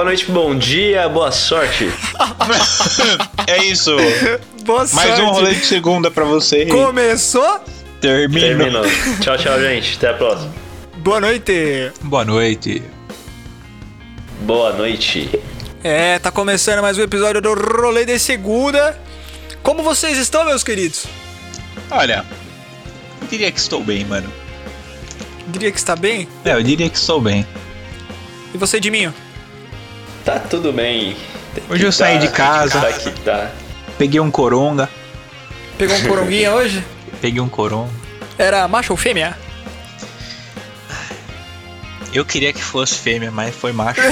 Boa noite, bom dia, boa sorte. É isso. Boa Mais sorte. um rolê de segunda pra você. Começou? Termina. Terminou. tchau, tchau, gente. Até a próxima. Boa noite. Boa noite. Boa noite. É, tá começando mais um episódio do Rolê de Segunda. Como vocês estão, meus queridos? Olha, eu diria que estou bem, mano. Diria que está bem? É, eu diria que estou bem. E você, Diminho? Tá tudo bem. Tem Hoje eu saí de casa. Tá que tá. Peguei um coronga. Pegou um coronguinha hoje? Peguei um coronga. Era macho ou fêmea? Eu queria que fosse fêmea, mas foi macho.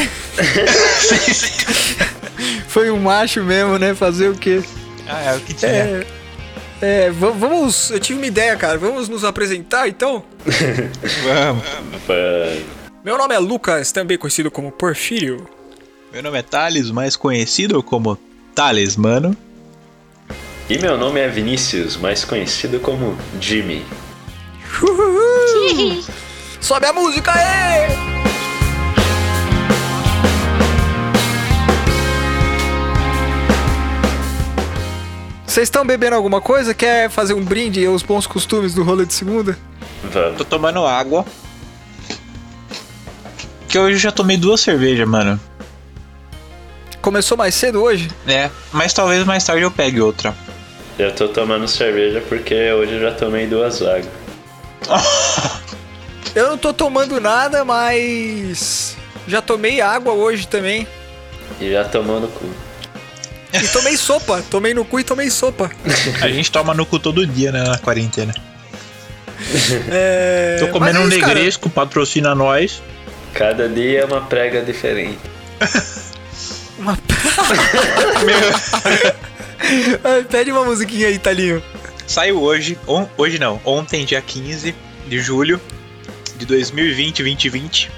Foi um macho mesmo, né? Fazer o quê? ah, é o que tinha. É. É, va- vamos. Eu tive uma ideia, cara. Vamos nos apresentar então? Vamos. Meu nome é Lucas, também conhecido como Porfírio. Meu nome é Thales, mais conhecido como Thales, mano. E meu nome é Vinícius, mais conhecido como Jimmy. Uhul. Sobe a música aí! Vocês estão bebendo alguma coisa? Quer fazer um brinde aos bons costumes do rolê de segunda? Vamos. Tô tomando água. Que hoje eu já tomei duas cervejas, mano. Começou mais cedo hoje? É, mas talvez mais tarde eu pegue outra. Eu tô tomando cerveja porque hoje eu já tomei duas águas. Eu não tô tomando nada, mas. Já tomei água hoje também. E já tomou no cu. E tomei sopa. Tomei no cu e tomei sopa. A gente toma no cu todo dia, né, na quarentena. É... Tô comendo mas um é isso, cara. negresco, patrocina nós. Cada dia é uma prega diferente. Uma... Ai, Pede uma musiquinha aí, Talinho. Saiu hoje, on- hoje não, ontem, dia 15 de julho de 2020, 2020.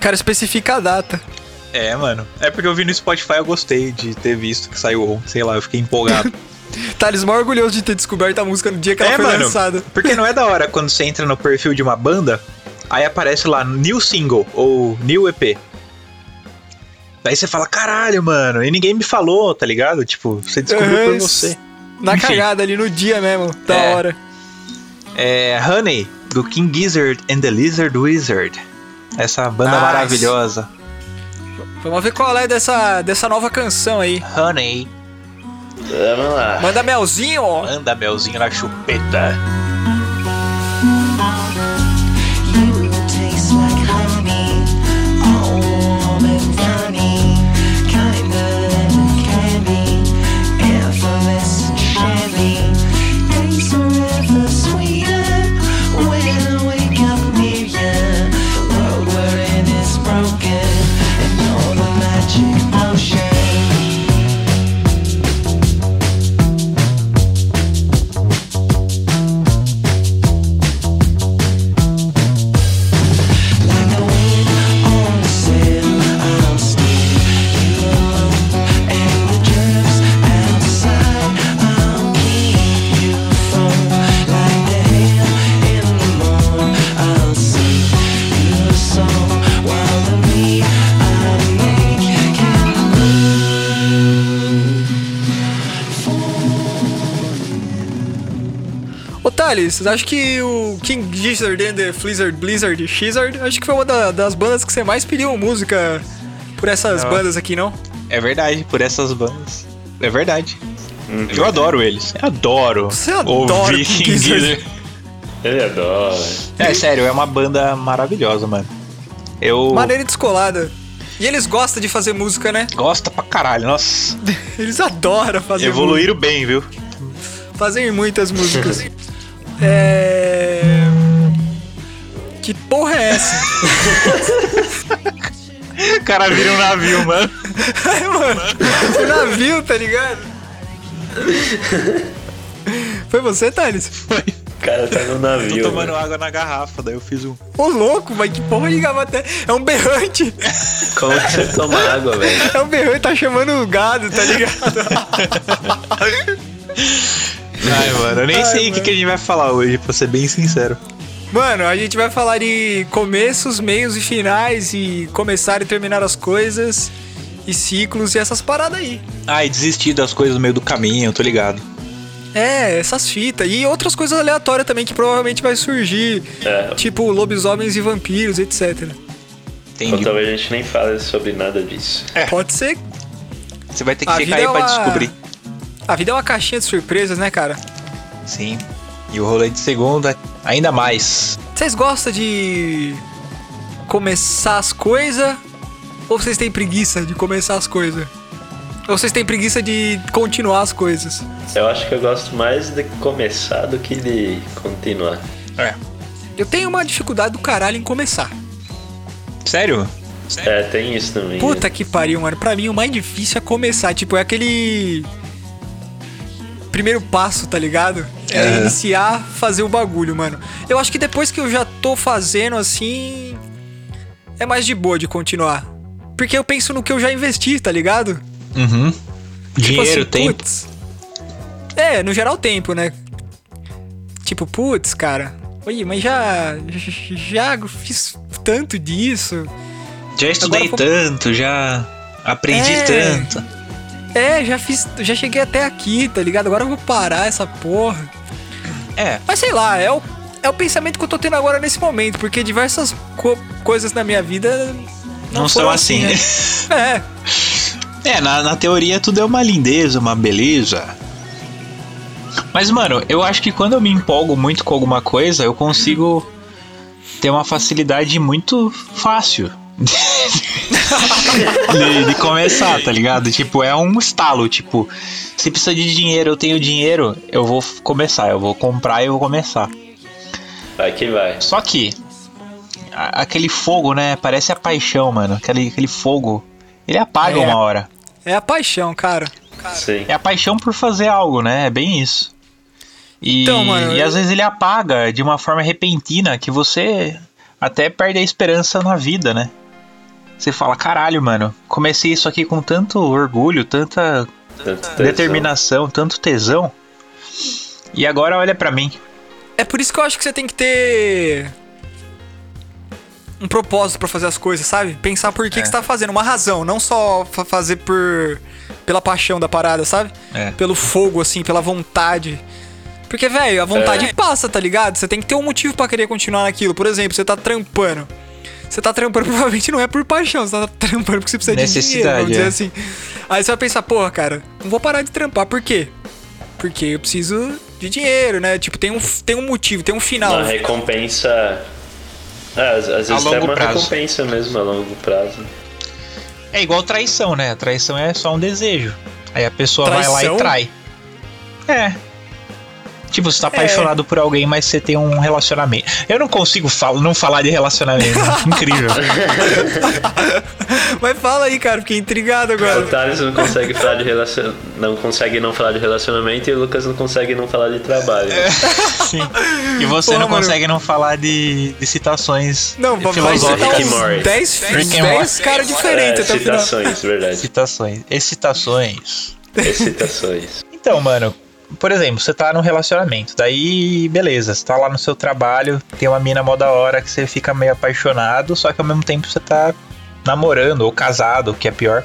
Cara, especifica a data. É, mano. É porque eu vi no Spotify, eu gostei de ter visto que saiu ontem, sei lá, eu fiquei empolgado. Thales, mó orgulhoso de ter descoberto a música no dia que ela é, foi mano. lançada. Porque não é da hora quando você entra no perfil de uma banda, aí aparece lá new single ou new EP. Daí você fala, caralho, mano, e ninguém me falou, tá ligado? Tipo, você descobriu por Uhum, você. Na Enfim. cagada ali no dia mesmo, da É. hora. É Honey, do King Gizzard and the Lizard Wizard. Essa banda Nice. maravilhosa. Vamos ver qual é dessa, dessa nova canção aí. Honey, Vamos lá. Manda melzinho, ó. manda melzinho na chupeta. Acho que o King Gizzard and the Blizzard Blizzard Shizard, acho que foi uma da- das bandas que você mais pediu música por essas Não. bandas aqui, não? É verdade, por essas bandas. É verdade. Eu adoro eles. Eu adoro. Você adora ouvir King King Gizzard. Ele adora. É sério, é uma banda maravilhosa, mano. Eu Maneira descolada. E eles gostam de fazer música, né? gosto pra caralho. Nossa, Eles adoram fazer evoluíram bem, viu? música. Fazem muitas músicas. é. Que porra é essa? O cara vira um navio, mano. Ai, mano, o navio, tá ligado? Foi você, Thales? O cara tá no Tô navio. tomando velho. água na garrafa, daí eu fiz um. Ô louco, mas que porra de gavata é? É um berrante. Como que você toma água, velho? É um berrante, tá chamando o gado, tá ligado? Ai, mano, eu nem Ai, sei o que, a gente vai falar hoje, pra ser bem sincero. Mano, a gente vai falar de começos, meios e finais e começar e terminar as coisas. e ciclos e essas paradas aí. Ah, e desistir das coisas no meio do caminho, tô ligado. É, essas fitas. E outras coisas aleatórias também que provavelmente vai surgir. É. Tipo lobisomens e vampiros, etc. Ou Entendi. talvez a gente nem fale sobre nada disso. Pode ser. Você vai ter que A ficar aí é pra uma- descobrir. A vida é uma caixinha de surpresas, né, cara? Sim. E o rolê de segunda, ainda mais. Vocês gostam de começar as coisas? Ou vocês têm preguiça de começar as coisas? Ou vocês têm preguiça de continuar as coisas? Eu acho que eu gosto mais de começar do que de continuar. É. Eu tenho uma dificuldade do caralho em começar. Sério? É, tem isso também. Puta que pariu, mano. Pra mim o mais difícil é começar. Tipo, é aquele. Primeiro passo, tá ligado? É É. iniciar, fazer o bagulho, mano. Eu acho que depois que eu já tô fazendo assim. É mais de boa de continuar. Porque eu penso no que eu já investi, tá ligado? Uhum. Tipo Dinheiro, assim, tempo. putz. É, no geral tempo, né? Tipo, putz, cara. Oi, mas já. Já fiz tanto disso. Já estudei tanto, já aprendi É. tanto. É, já fiz. Já cheguei até aqui, tá ligado? Agora eu vou parar essa porra. É, Mas sei lá, é o, é o pensamento que eu tô tendo agora nesse momento, porque diversas co- coisas na minha vida não, não, são assim, né? né? É, É, na, na teoria tudo é uma lindeza, uma beleza. Mas, mano, eu acho que quando eu me empolgo muito com alguma coisa, eu consigo ter uma facilidade muito fácil de, de começar, tá ligado? Tipo, é um estalo. Tipo, se precisa de dinheiro, eu tenho dinheiro, eu vou começar, eu vou comprar e eu vou começar. Vai que vai. Só que a- aquele fogo, né? Parece a paixão, mano. Aquele, aquele fogo. Ele apaga É. uma hora. é a paixão, cara. Sim. É a paixão por fazer algo, né? É bem isso. E, Então, mano, e eu- às vezes ele apaga de uma forma repentina que você até perde a esperança na vida, né? Você fala, caralho, mano, comecei isso aqui com tanto orgulho, tanta Tanto tesão. determinação, tanto tesão. E agora olha pra mim. É por isso que eu acho que você tem que ter um propósito pra fazer as coisas, sabe? Pensar por que, É. que você tá fazendo, uma razão, não só fa- fazer por pela paixão da parada, sabe? É. Pelo fogo assim, pela vontade. Porque, velho, a vontade É. passa, tá ligado? Você tem que ter um motivo pra querer continuar naquilo. Por exemplo, você tá trampando. Você tá trampando provavelmente não é por paixão, você tá trampando porque você precisa de dinheiro, Necessidade, vamos dizer é. assim. Aí você vai pensar, porra, cara, não vou parar de trampar, por quê? Porque eu preciso de dinheiro, né? Tipo, tem um, tem um motivo, tem um final. Uma recompensa. É, às, às vezes longo é uma prazo. recompensa mesmo a longo prazo. É igual traição, né? A traição é só um desejo. Aí a pessoa vai lá Traição? e trai. É. Tipo, você tá apaixonado por alguém, mas você tem um relacionamento. Eu não consigo fal não falar de relacionamento. Incrível. Mas fala aí, cara, fiquei intrigado O agora. Thales não consegue falar de relacion... não consegue não falar de relacionamento e o Lucas não consegue não falar de trabalho. Sim. E você Pô, não mano. consegue não falar de, de citações Não, vai filosóficas. and Morty. uns 10 Rick and Morty. caras diferentes É, até o final. citações, verdade. Citações. Excitações. Excitações. Então, mano, por exemplo, você tá num relacionamento, daí beleza, você tá lá no seu trabalho, tem uma mina mó da hora que você fica meio apaixonado, só que ao mesmo tempo você tá namorando ou casado, que é pior.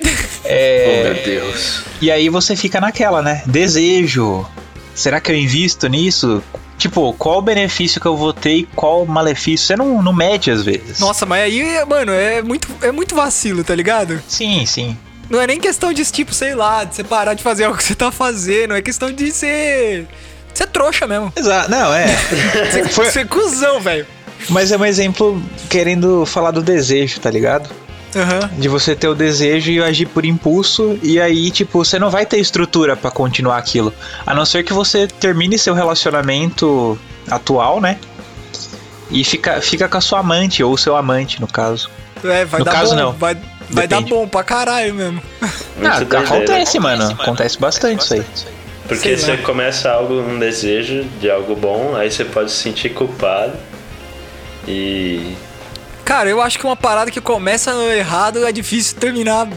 Oh É, meu Deus. e aí você fica naquela, né? Desejo. Será que eu invisto nisso? Tipo, qual o benefício que eu vou ter e qual o malefício? Você não, não mede às vezes. Nossa, mas aí, mano, é muito, é muito vacilo, tá ligado? Sim, sim. Não é nem questão de, tipo, sei lá, de você parar de fazer algo que você tá fazendo. É questão de ser. ser trouxa mesmo. Exato. Não, é. Ser, Foi- ser cuzão, velho. Mas é um exemplo querendo falar do desejo, tá ligado? Aham. De você ter o desejo e agir por impulso, e aí, tipo, você não vai ter estrutura pra continuar aquilo. A não ser que você termine seu relacionamento atual, né? E fica, fica com a sua amante, ou seu amante, no caso. É, vai No dar caso, bom. não. Vai, vai dar bom pra caralho mesmo. Ah, doideira. acontece, mano. Acontece bastante isso aí. Porque Sei lá. você começa algo, um desejo de algo bom, aí você pode se sentir culpado. E. Cara, eu acho que uma parada que começa no errado é difícil terminar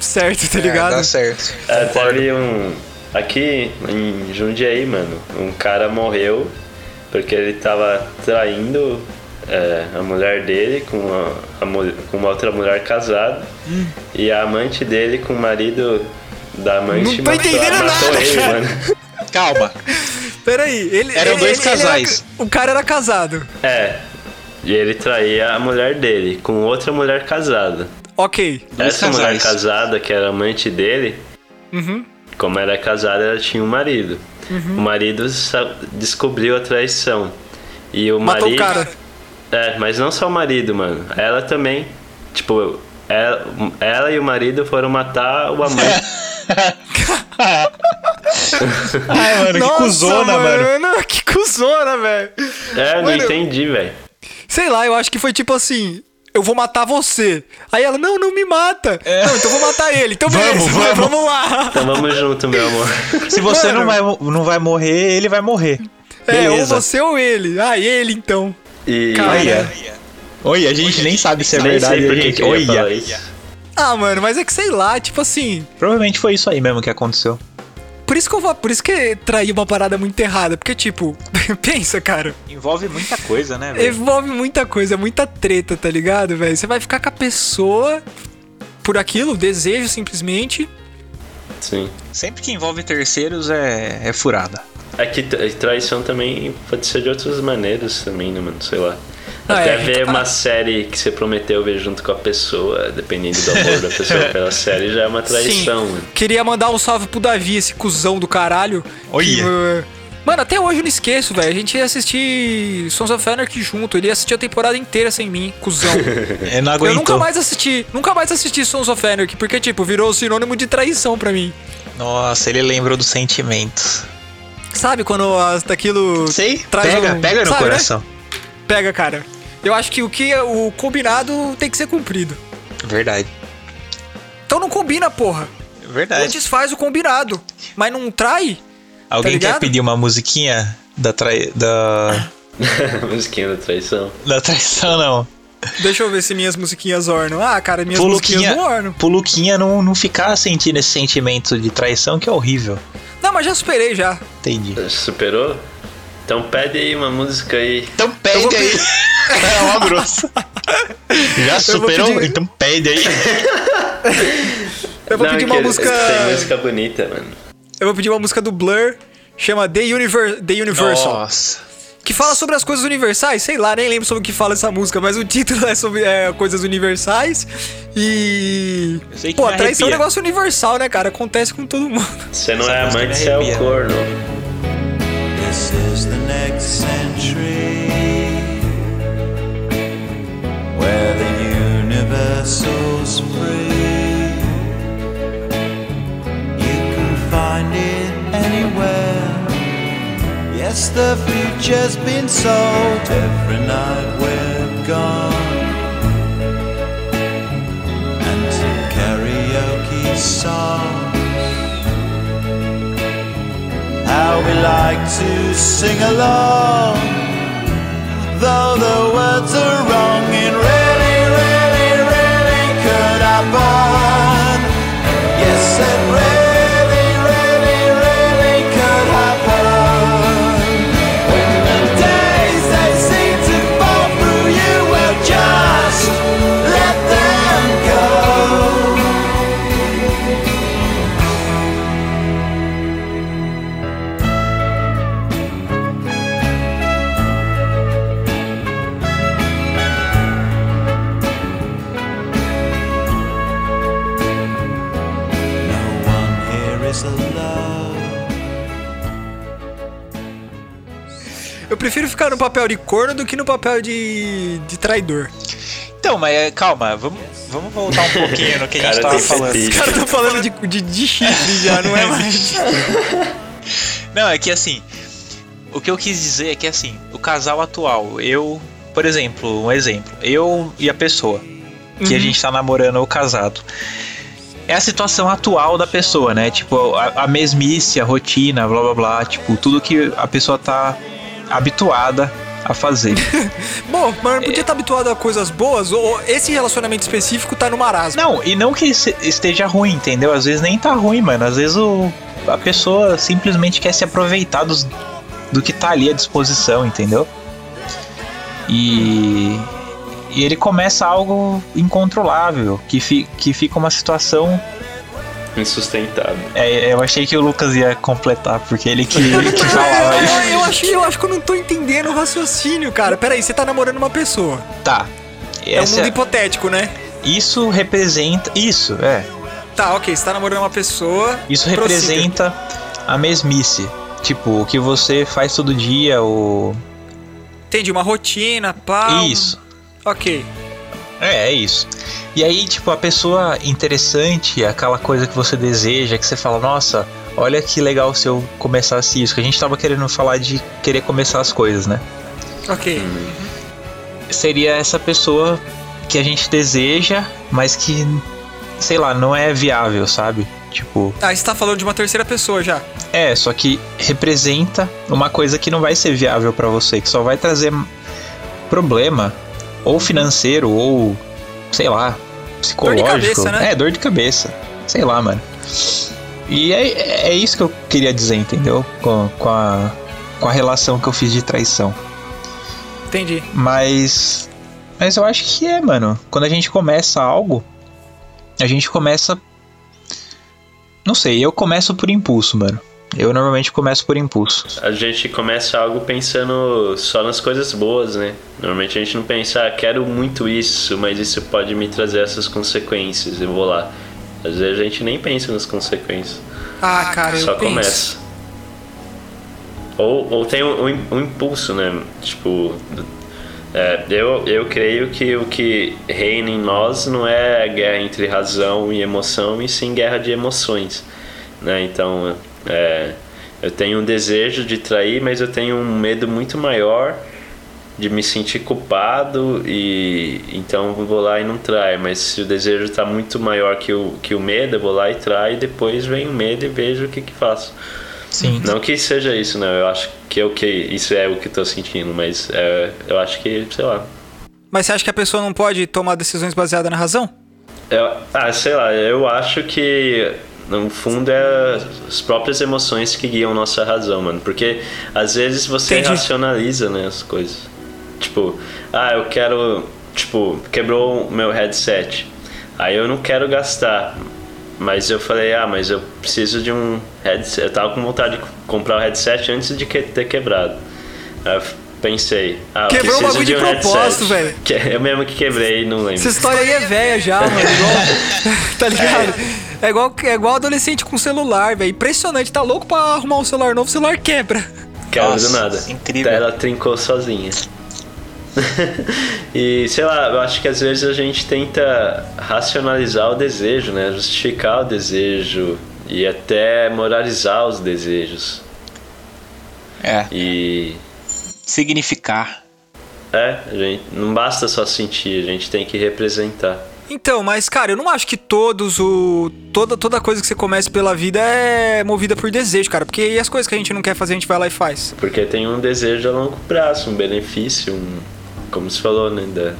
certo, tá ligado? dá certo. É, teve um. Aqui em Jundiaí, mano, um cara morreu porque ele tava traindo é, a mulher dele com, a, a com uma outra mulher casada Hum. e a amante dele com o marido da amante Não tô matou, entendendo matou nada, ele, cara. mano. Calma. Peraí, ele. Eram ele- dois ele- ele era casais. ca- o cara era casado. É. E ele traía a mulher dele com outra mulher casada. Ok. Dois Essa mulher casais. casada, que era amante dele, Uhum. como era casada, ela tinha um marido. O marido descobriu a traição. E o Matou marido. o cara. É, mas não só o marido, mano. Ela também. Tipo, ela, ela e o marido foram matar o amante. Ai, mano, que cuzona, mano. Que cuzona, velho. é, não Mano, entendi, velho. Sei lá, eu acho que foi tipo assim. Eu vou matar você. Aí ela, não, não me mata. Não, então eu vou matar ele. Então Vamos, beleza, vai, vamos. vamos lá. Então vamos junto, meu amor. Se você Mano. não vai, não vai morrer, ele vai morrer. É, ou Beleza. você ou ele. Ah, ele então. E. Olha. Oi, a gente nem sabe se é verdade, sei por que gente. que eu ia falar Olha. Ah, mano, mas é que sei lá, tipo assim. Provavelmente foi isso aí mesmo que aconteceu. Por isso que eu vou, por isso que trair uma parada muito errada. Porque, tipo, pensa, cara. Envolve muita coisa, né, Envolve muita coisa, muita treta, tá ligado, velho? Você vai ficar com a pessoa por aquilo, desejo simplesmente. Sim. Sempre que envolve terceiros é, é furada. É que tra- traição também pode ser de outras maneiras também, né, mano? Sei lá. Ah, Até é. ver uma série que você prometeu ver junto com a pessoa, dependendo do amor da pessoa pela série, já é uma traição, Sim. mano. Queria mandar um salve pro Davi, esse cuzão do caralho. Olha. Que, uh, Mano, até hoje eu não esqueço, velho. A gente ia assistir Sons of Anarchy junto. Ele ia assistir a temporada inteira sem mim, cuzão. É, não eu aguentou. nunca mais assisti, nunca mais assisti Sons of Anarchy, porque, tipo, virou sinônimo de traição pra mim. Nossa, ele lembrou dos sentimentos. Sabe quando as, daquilo Sei, traz pega, um- pega no sabe, né? coração. Pega, cara. Eu acho que o que é o combinado tem que ser cumprido. Verdade. Então não combina, porra. Verdade. Antes faz o combinado, mas não trai. Alguém quer ligado? pedir uma musiquinha da, trai... da... Musiquinha da traição. da traição, não? Deixa eu ver se minhas musiquinhas ornam. Ah, cara, minhas Pro musiquinhas não ornam. pro Luquinha não, não ficar sentindo esse sentimento de traição que é horrível. Não, mas já superei já. Entendi. Superou? Então pede aí uma música aí. Então pede vou aí. É uma grossa. Já superou? pedir- Então pede aí. Eu vou Não, pedir uma música. Tem música bonita, mano. Eu vou pedir uma música do Blur, chama The, Univer... The Universal. Nossa. Que fala sobre as coisas universais, sei lá, nem lembro sobre o que fala essa música, mas o título é sobre é, coisas universais. E. Eu sei que Pô, traição é um negócio universal, né, cara? Acontece com todo mundo. Você não Essa é amante, você é o corno. This is the next century where the universal's Yes, the future's been sold every night we're gone. And some karaoke songs how we like to sing along. Though the words are wrong, it really, prefiro ficar no papel de corno do que no papel de, de traidor. Então, mas é, calma, vamos, vamos voltar um pouquinho no que a gente tava falando. Os caras estão falando de, de, de chifre já, não é mais. Não, é que assim, o que eu quis dizer é que assim, o casal atual, eu, por exemplo, um exemplo, eu e a pessoa que a gente tá namorando ou casado. É a situação atual da pessoa, né? Tipo, a, a mesmice, a rotina, blá blá blá, tipo, tudo que a pessoa tá habituada a fazer. Bom, mas não podia estar habituado a coisas boas, ou esse relacionamento específico tá no marasmo. Não, e não que esteja ruim, entendeu? Às vezes nem tá ruim, mano. Às vezes o, a pessoa simplesmente quer se aproveitar dos, do que tá ali à disposição, entendeu? E, e ele começa algo incontrolável, que, fi, que fica uma situação. Insustentável. É, eu achei que o Lucas ia completar, porque ele que, que falava Eu, isso. eu acho, eu acho que eu não tô entendendo o raciocínio, cara. Pera aí, você tá namorando uma pessoa. Tá. É um mundo hipotético, né? isso representa. Isso, é. Tá, ok, você tá namorando uma pessoa. Isso prossiga. representa a mesmice. Tipo, o que você faz todo dia, o. Entendi, uma rotina, pá. Isso. Ok. É, é isso. E aí, tipo, a pessoa interessante, aquela coisa que você deseja, que você fala, nossa, olha que legal se eu começasse isso. Que a gente tava querendo falar de querer começar as coisas, né? Ok. Seria essa pessoa que a gente deseja, mas que, sei lá, não é viável, sabe? Tipo, Ah, você tá falando de uma terceira pessoa já. é, só que representa uma coisa que não vai ser viável pra você, que só vai trazer problema, ou financeiro, ou sei lá, psicológico. cabeça, né? É, dor de cabeça. Sei lá, mano. E é, é isso que eu queria dizer, entendeu? Com, com, a, com a relação que eu fiz de traição. Entendi. Mas. Mas eu acho que é, mano. Quando a gente começa algo, a gente começa. Não sei, eu começo por impulso, mano. Eu normalmente começo por impulso. A gente começa algo pensando só nas coisas boas, né? Normalmente a gente não pensa, ah, quero muito isso, mas isso pode me trazer essas consequências, eu vou lá. Às vezes a gente nem pensa nas consequências, Ah, cara, eu só penso. começa. Ou, ou tem um, um impulso, né? Tipo, é, eu, eu creio que o que reina em nós não é a guerra entre razão e emoção, e sim guerra de emoções. Né? Então, é, eu tenho um desejo de trair, mas eu tenho um medo muito maior de me sentir culpado e então eu vou lá e não trai. Mas se o desejo está muito maior que o, que o medo, eu vou lá e trai, e depois vem o medo e vejo o que, que faço. Sim. Não que seja isso, não. Eu acho que é o que isso é o que tô sentindo, mas é, eu acho que, sei lá. Mas você acha que a pessoa não pode tomar decisões baseadas na razão? Eu, ah, sei lá, eu acho que no fundo é as próprias emoções que guiam nossa razão, mano. Porque às vezes você Entendi. racionaliza, né, as coisas. Tipo, ah, eu quero, tipo, quebrou o meu headset. Aí eu não quero gastar. Mas eu falei, ah, mas eu preciso de um headset. Eu tava com vontade de comprar o headset antes de que- ter quebrado. Aí eu pensei, ah, eu Quebrou o preciso de de um propósito, headset. velho. Que eu mesmo que quebrei, não lembro. Essa história aí é velha já, mano. Tá ligado? É igual, é igual adolescente com celular, velho. Impressionante. Tá louco pra arrumar um celular novo, o celular quebra. Caiu Nossa, do nada. incrível. Ela trincou sozinha. e sei lá, eu acho que às vezes a gente tenta racionalizar o desejo, né? Justificar o desejo e até moralizar os desejos. É. E Significar. é, a gente, não basta só sentir, a gente tem que representar. Então, mas, cara, eu não acho que todos o. Toda, toda coisa que você começa pela vida é movida por desejo, cara. Porque e as coisas que a gente não quer fazer, a gente vai lá e faz. Porque tem um desejo a longo prazo, um benefício, um, como se falou, né? Da,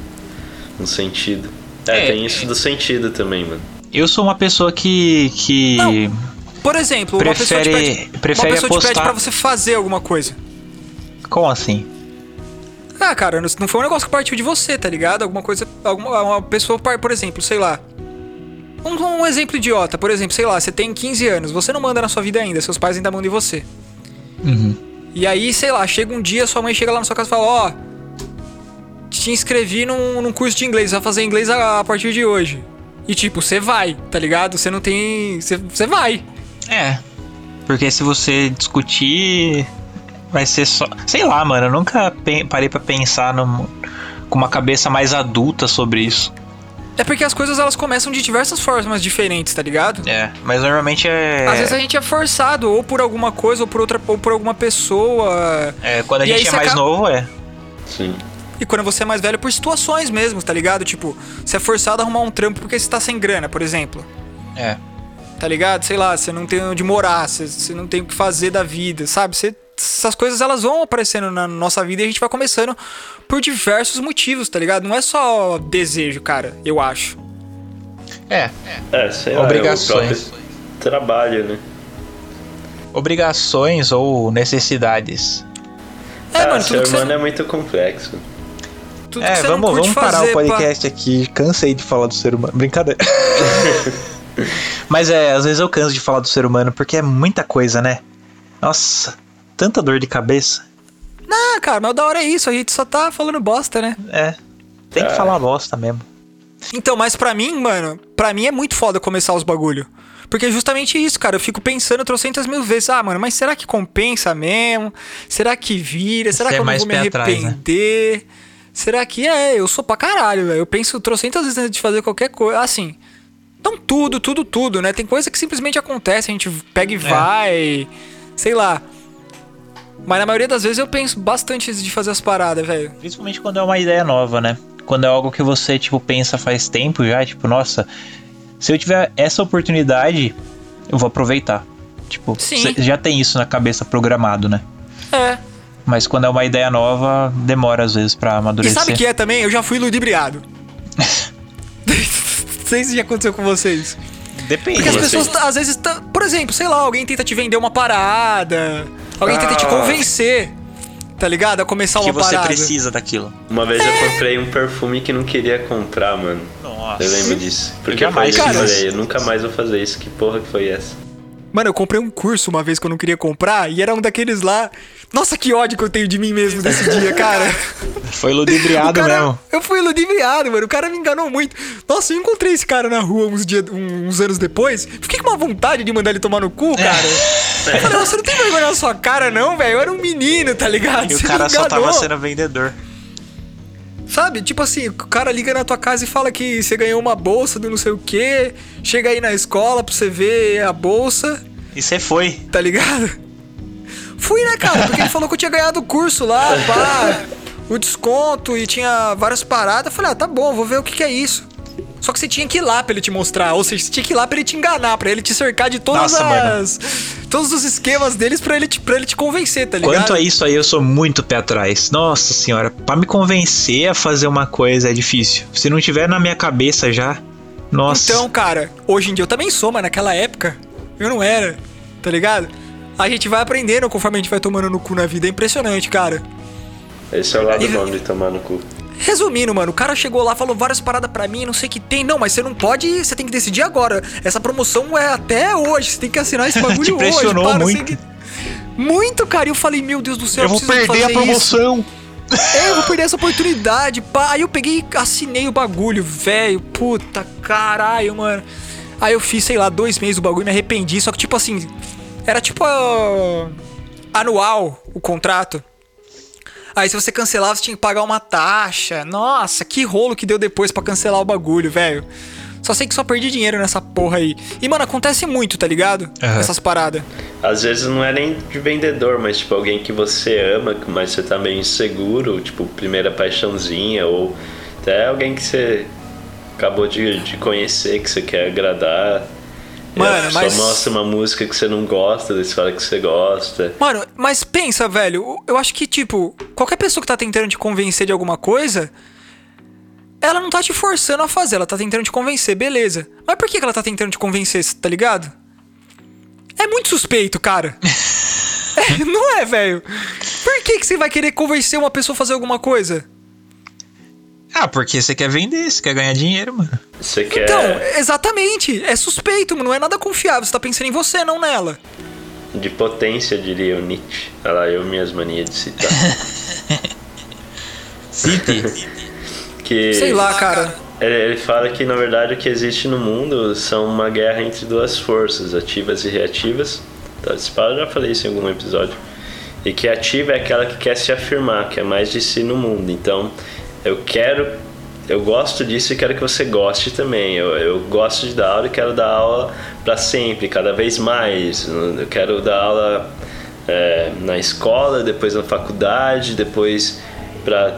um sentido. É, É, tem isso do sentido também, mano. Eu sou uma pessoa que. que... Não. Por exemplo, uma pessoa te Prefere- pede, prefere uma pessoa te pede apostar- pra você fazer alguma coisa. Como assim? Ah, cara, não foi um negócio que partiu de você, tá ligado? Alguma coisa. Alguma, uma pessoa, por exemplo, sei lá. Um, um exemplo idiota, por exemplo, sei lá, você tem 15 anos, você não manda na sua vida ainda, seus pais ainda mandam em você. Uhum. E aí, sei lá, chega um dia, sua mãe chega lá na sua casa e fala: Ó, te inscrevi num, num curso de inglês, vai fazer inglês a, a partir de hoje. E tipo, você vai, tá ligado? Você não tem. Você vai. É. Porque se você discutir, vai ser só. Sei lá, mano. Eu nunca parei pra pensar num- com uma cabeça mais adulta sobre isso. É porque as coisas elas começam de diversas formas diferentes, tá ligado? É. Mas normalmente é. Às vezes a gente é forçado, ou por alguma coisa, ou por outra, ou por alguma pessoa. É, quando a E gente é mais acaba- novo, é. Sim. E quando você é mais velho, por situações mesmo, tá ligado? Tipo, você é forçado a arrumar um trampo porque você tá sem grana, por exemplo. É. Tá ligado? Sei lá, você não tem onde morar, você, você não tem o que fazer da vida, sabe? Você- essas coisas elas vão aparecendo na nossa vida e a gente vai começando por diversos motivos, tá ligado? Não é só desejo, cara, eu acho. É. É, sei lá, é o Obrigações. próprio trabalho, né? Obrigações ou necessidades. É, ah, mano, ser humano você. é muito complexo. tudo É, que você vamos, não curte vamos parar fazer. o podcast aqui. Cansei de falar do ser humano. Brincadeira. Mas é, às vezes eu canso de falar do ser humano porque é muita coisa, né? Nossa, tanta dor de cabeça. Ah, cara, mas o da hora é isso, a gente só tá falando bosta, né? É. Tem que É. falar bosta mesmo. Então, mas pra mim, mano, pra mim é muito foda começar os bagulho. Porque é justamente isso, cara. Eu fico pensando trocentas mil vezes. Ah, mano, mas será que compensa mesmo? Será que vira? Será Você que é eu não vou me pé atrás, né? arrepender? Será que é? Eu sou pra caralho, velho. Eu penso trocentas vezes antes de fazer qualquer coisa. Assim, não tudo, tudo, tudo, né? Tem coisa que simplesmente acontece, a gente pega e vai. Sei lá. Mas na maioria das vezes eu penso bastante antes de fazer as paradas, velho. Principalmente quando é uma ideia nova, né? Quando é algo que você, tipo, pensa faz tempo já, tipo, nossa, se eu tiver essa oportunidade, eu vou aproveitar. Tipo, Sim. você já tem isso na cabeça programado, né? É. Mas quando é uma ideia nova, demora às vezes pra E amadurecer. sabe o que é também? Eu já fui ludibriado. Não sei se já aconteceu com vocês. Depende. Porque as pessoas, às vezes, tá- por exemplo, sei lá, alguém tenta te vender uma parada, alguém tenta te Ah. convencer, tá ligado? A começar que uma você parada. precisa daquilo. Uma vez eu comprei um perfume que não queria comprar, mano. Nossa. Eu lembro disso. Porque jamais foi isso que eu fiz falei, eu nunca mais vou fazer isso. Que porra que foi essa? Mano, eu comprei um curso uma vez que eu não queria comprar e era um daqueles lá. Nossa, que ódio que eu tenho de mim mesmo desse dia, cara. Foi O ludibriado cara- mesmo. Eu fui ludibriado, mano. O cara me enganou muito. Nossa, eu encontrei esse cara na rua uns, dias, uns anos depois. Fiquei com uma vontade de mandar ele tomar no cu, cara. Eu falei, você não tem vergonha na sua cara, não, velho. Eu era um menino, tá ligado? E o Você cara me só tava sendo vendedor. Sabe? Tipo assim, o cara liga na tua casa e fala que você ganhou uma bolsa do não sei o quê. Chega aí na escola pra você ver a bolsa, E você foi. tá ligado? Fui, né, cara? Porque ele falou que eu tinha ganhado o curso lá, pá, o desconto e tinha várias paradas. Eu falei, ah, tá bom, vou ver o que, que é isso. Só que você tinha que ir lá pra ele te mostrar, ou seja, você tinha que ir lá pra ele te enganar, pra ele te cercar de todas Nossa, mano. as. Todos os esquemas deles pra ele, te, pra ele te convencer, tá ligado? Quanto a isso aí, eu sou muito pé atrás. Nossa senhora, pra me convencer a fazer uma coisa é difícil. Se não tiver na minha cabeça já, nossa. Então, cara, hoje em dia eu também sou, mas naquela época eu não era, tá ligado? A gente vai aprendendo conforme a gente vai tomando no cu na vida. É impressionante, cara. Esse é o lado E- bom de tomar no cu. Resumindo, mano, o cara chegou lá, falou várias paradas pra mim, não sei o que tem. Não, mas você não pode, você tem que decidir agora. Essa promoção é até hoje, você tem que assinar esse bagulho Te hoje. pressionou não sei muito. o que- Muito, cara. E eu falei, meu Deus do céu, eu vou perder a isso. promoção. É, eu vou perder essa oportunidade, pá. Aí eu peguei e assinei o bagulho, velho. Puta caralho, mano. Aí eu fiz, sei lá, dois meses do bagulho e me arrependi. Só que, tipo assim, era tipo ah, anual o contrato. Aí se você cancelava, você tinha que pagar uma taxa. Nossa, que rolo que deu depois pra cancelar o bagulho, velho. Só sei que só perdi dinheiro nessa porra aí. E, mano, acontece muito, tá ligado? Aham. Essas paradas. Às vezes não é nem de vendedor, mas tipo alguém que você ama, mas você tá meio inseguro, tipo primeira paixãozinha, ou até alguém que você acabou de, de conhecer, que você quer agradar. Mano, mas- mostra uma música que você não gosta, daí você fala que você gosta. Mano, mas pensa, velho, eu acho que, tipo, qualquer pessoa que tá tentando te convencer de alguma coisa, ela não tá te forçando a fazer, ela tá tentando te convencer, beleza. Mas por que que ela tá tentando te convencer, tá ligado? É muito suspeito, cara. É, não é, velho? Por que que você vai querer convencer uma pessoa a fazer alguma coisa? Ah, porque você quer vender, você quer ganhar dinheiro, mano. Você quer. Então, exatamente, é suspeito, não é nada confiável, você tá pensando em você, não nela. De potência, diria o Nietzsche. Olha lá, eu minhas manias de citar. City. que Sei lá, cara. Ele, ele fala que na verdade o que existe no mundo são uma guerra entre duas forças, ativas e reativas. Tá, eu já falei isso em algum episódio. E que ativa é aquela que quer se afirmar, que é mais de si no mundo. Então, eu quero, eu gosto disso e quero que você goste também. Eu, eu gosto de dar aula e quero dar aula para sempre, cada vez mais. Eu quero dar aula é, na escola, depois na faculdade, depois para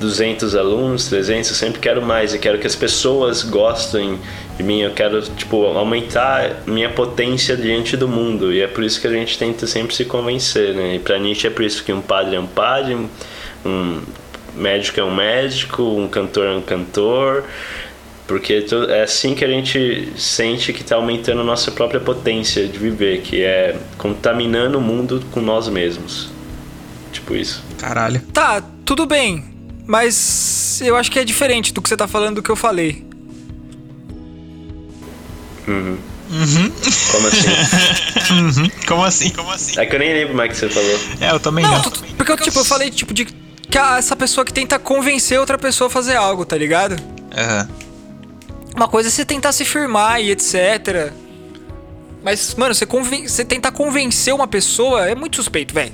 200 alunos, 300, eu sempre quero mais. Eu quero que as pessoas gostem de mim. Eu quero, tipo, aumentar minha potência diante do mundo. E é por isso que a gente tenta sempre se convencer, né? E pra Nietzsche é por isso que um padre é um padre, um médico é um médico, um cantor é um cantor. Porque é assim que a gente sente que está aumentando a nossa própria potência de viver, que é contaminando o mundo com nós mesmos. Tipo isso. Caralho. Tá, tudo bem. Mas eu acho que é diferente do que você tá falando do que eu falei. Como assim? Uhum. Como assim? Como assim? é que eu nem lembro mais que você falou. É, eu também Não, não. tu- porque eu, tipo, eu falei, tipo, de que a- essa pessoa que tenta convencer outra pessoa a fazer algo, tá ligado? Aham. Uma coisa é você tentar se firmar e etc. Mas, mano, você, conven você tentar convencer uma pessoa é muito suspeito, velho.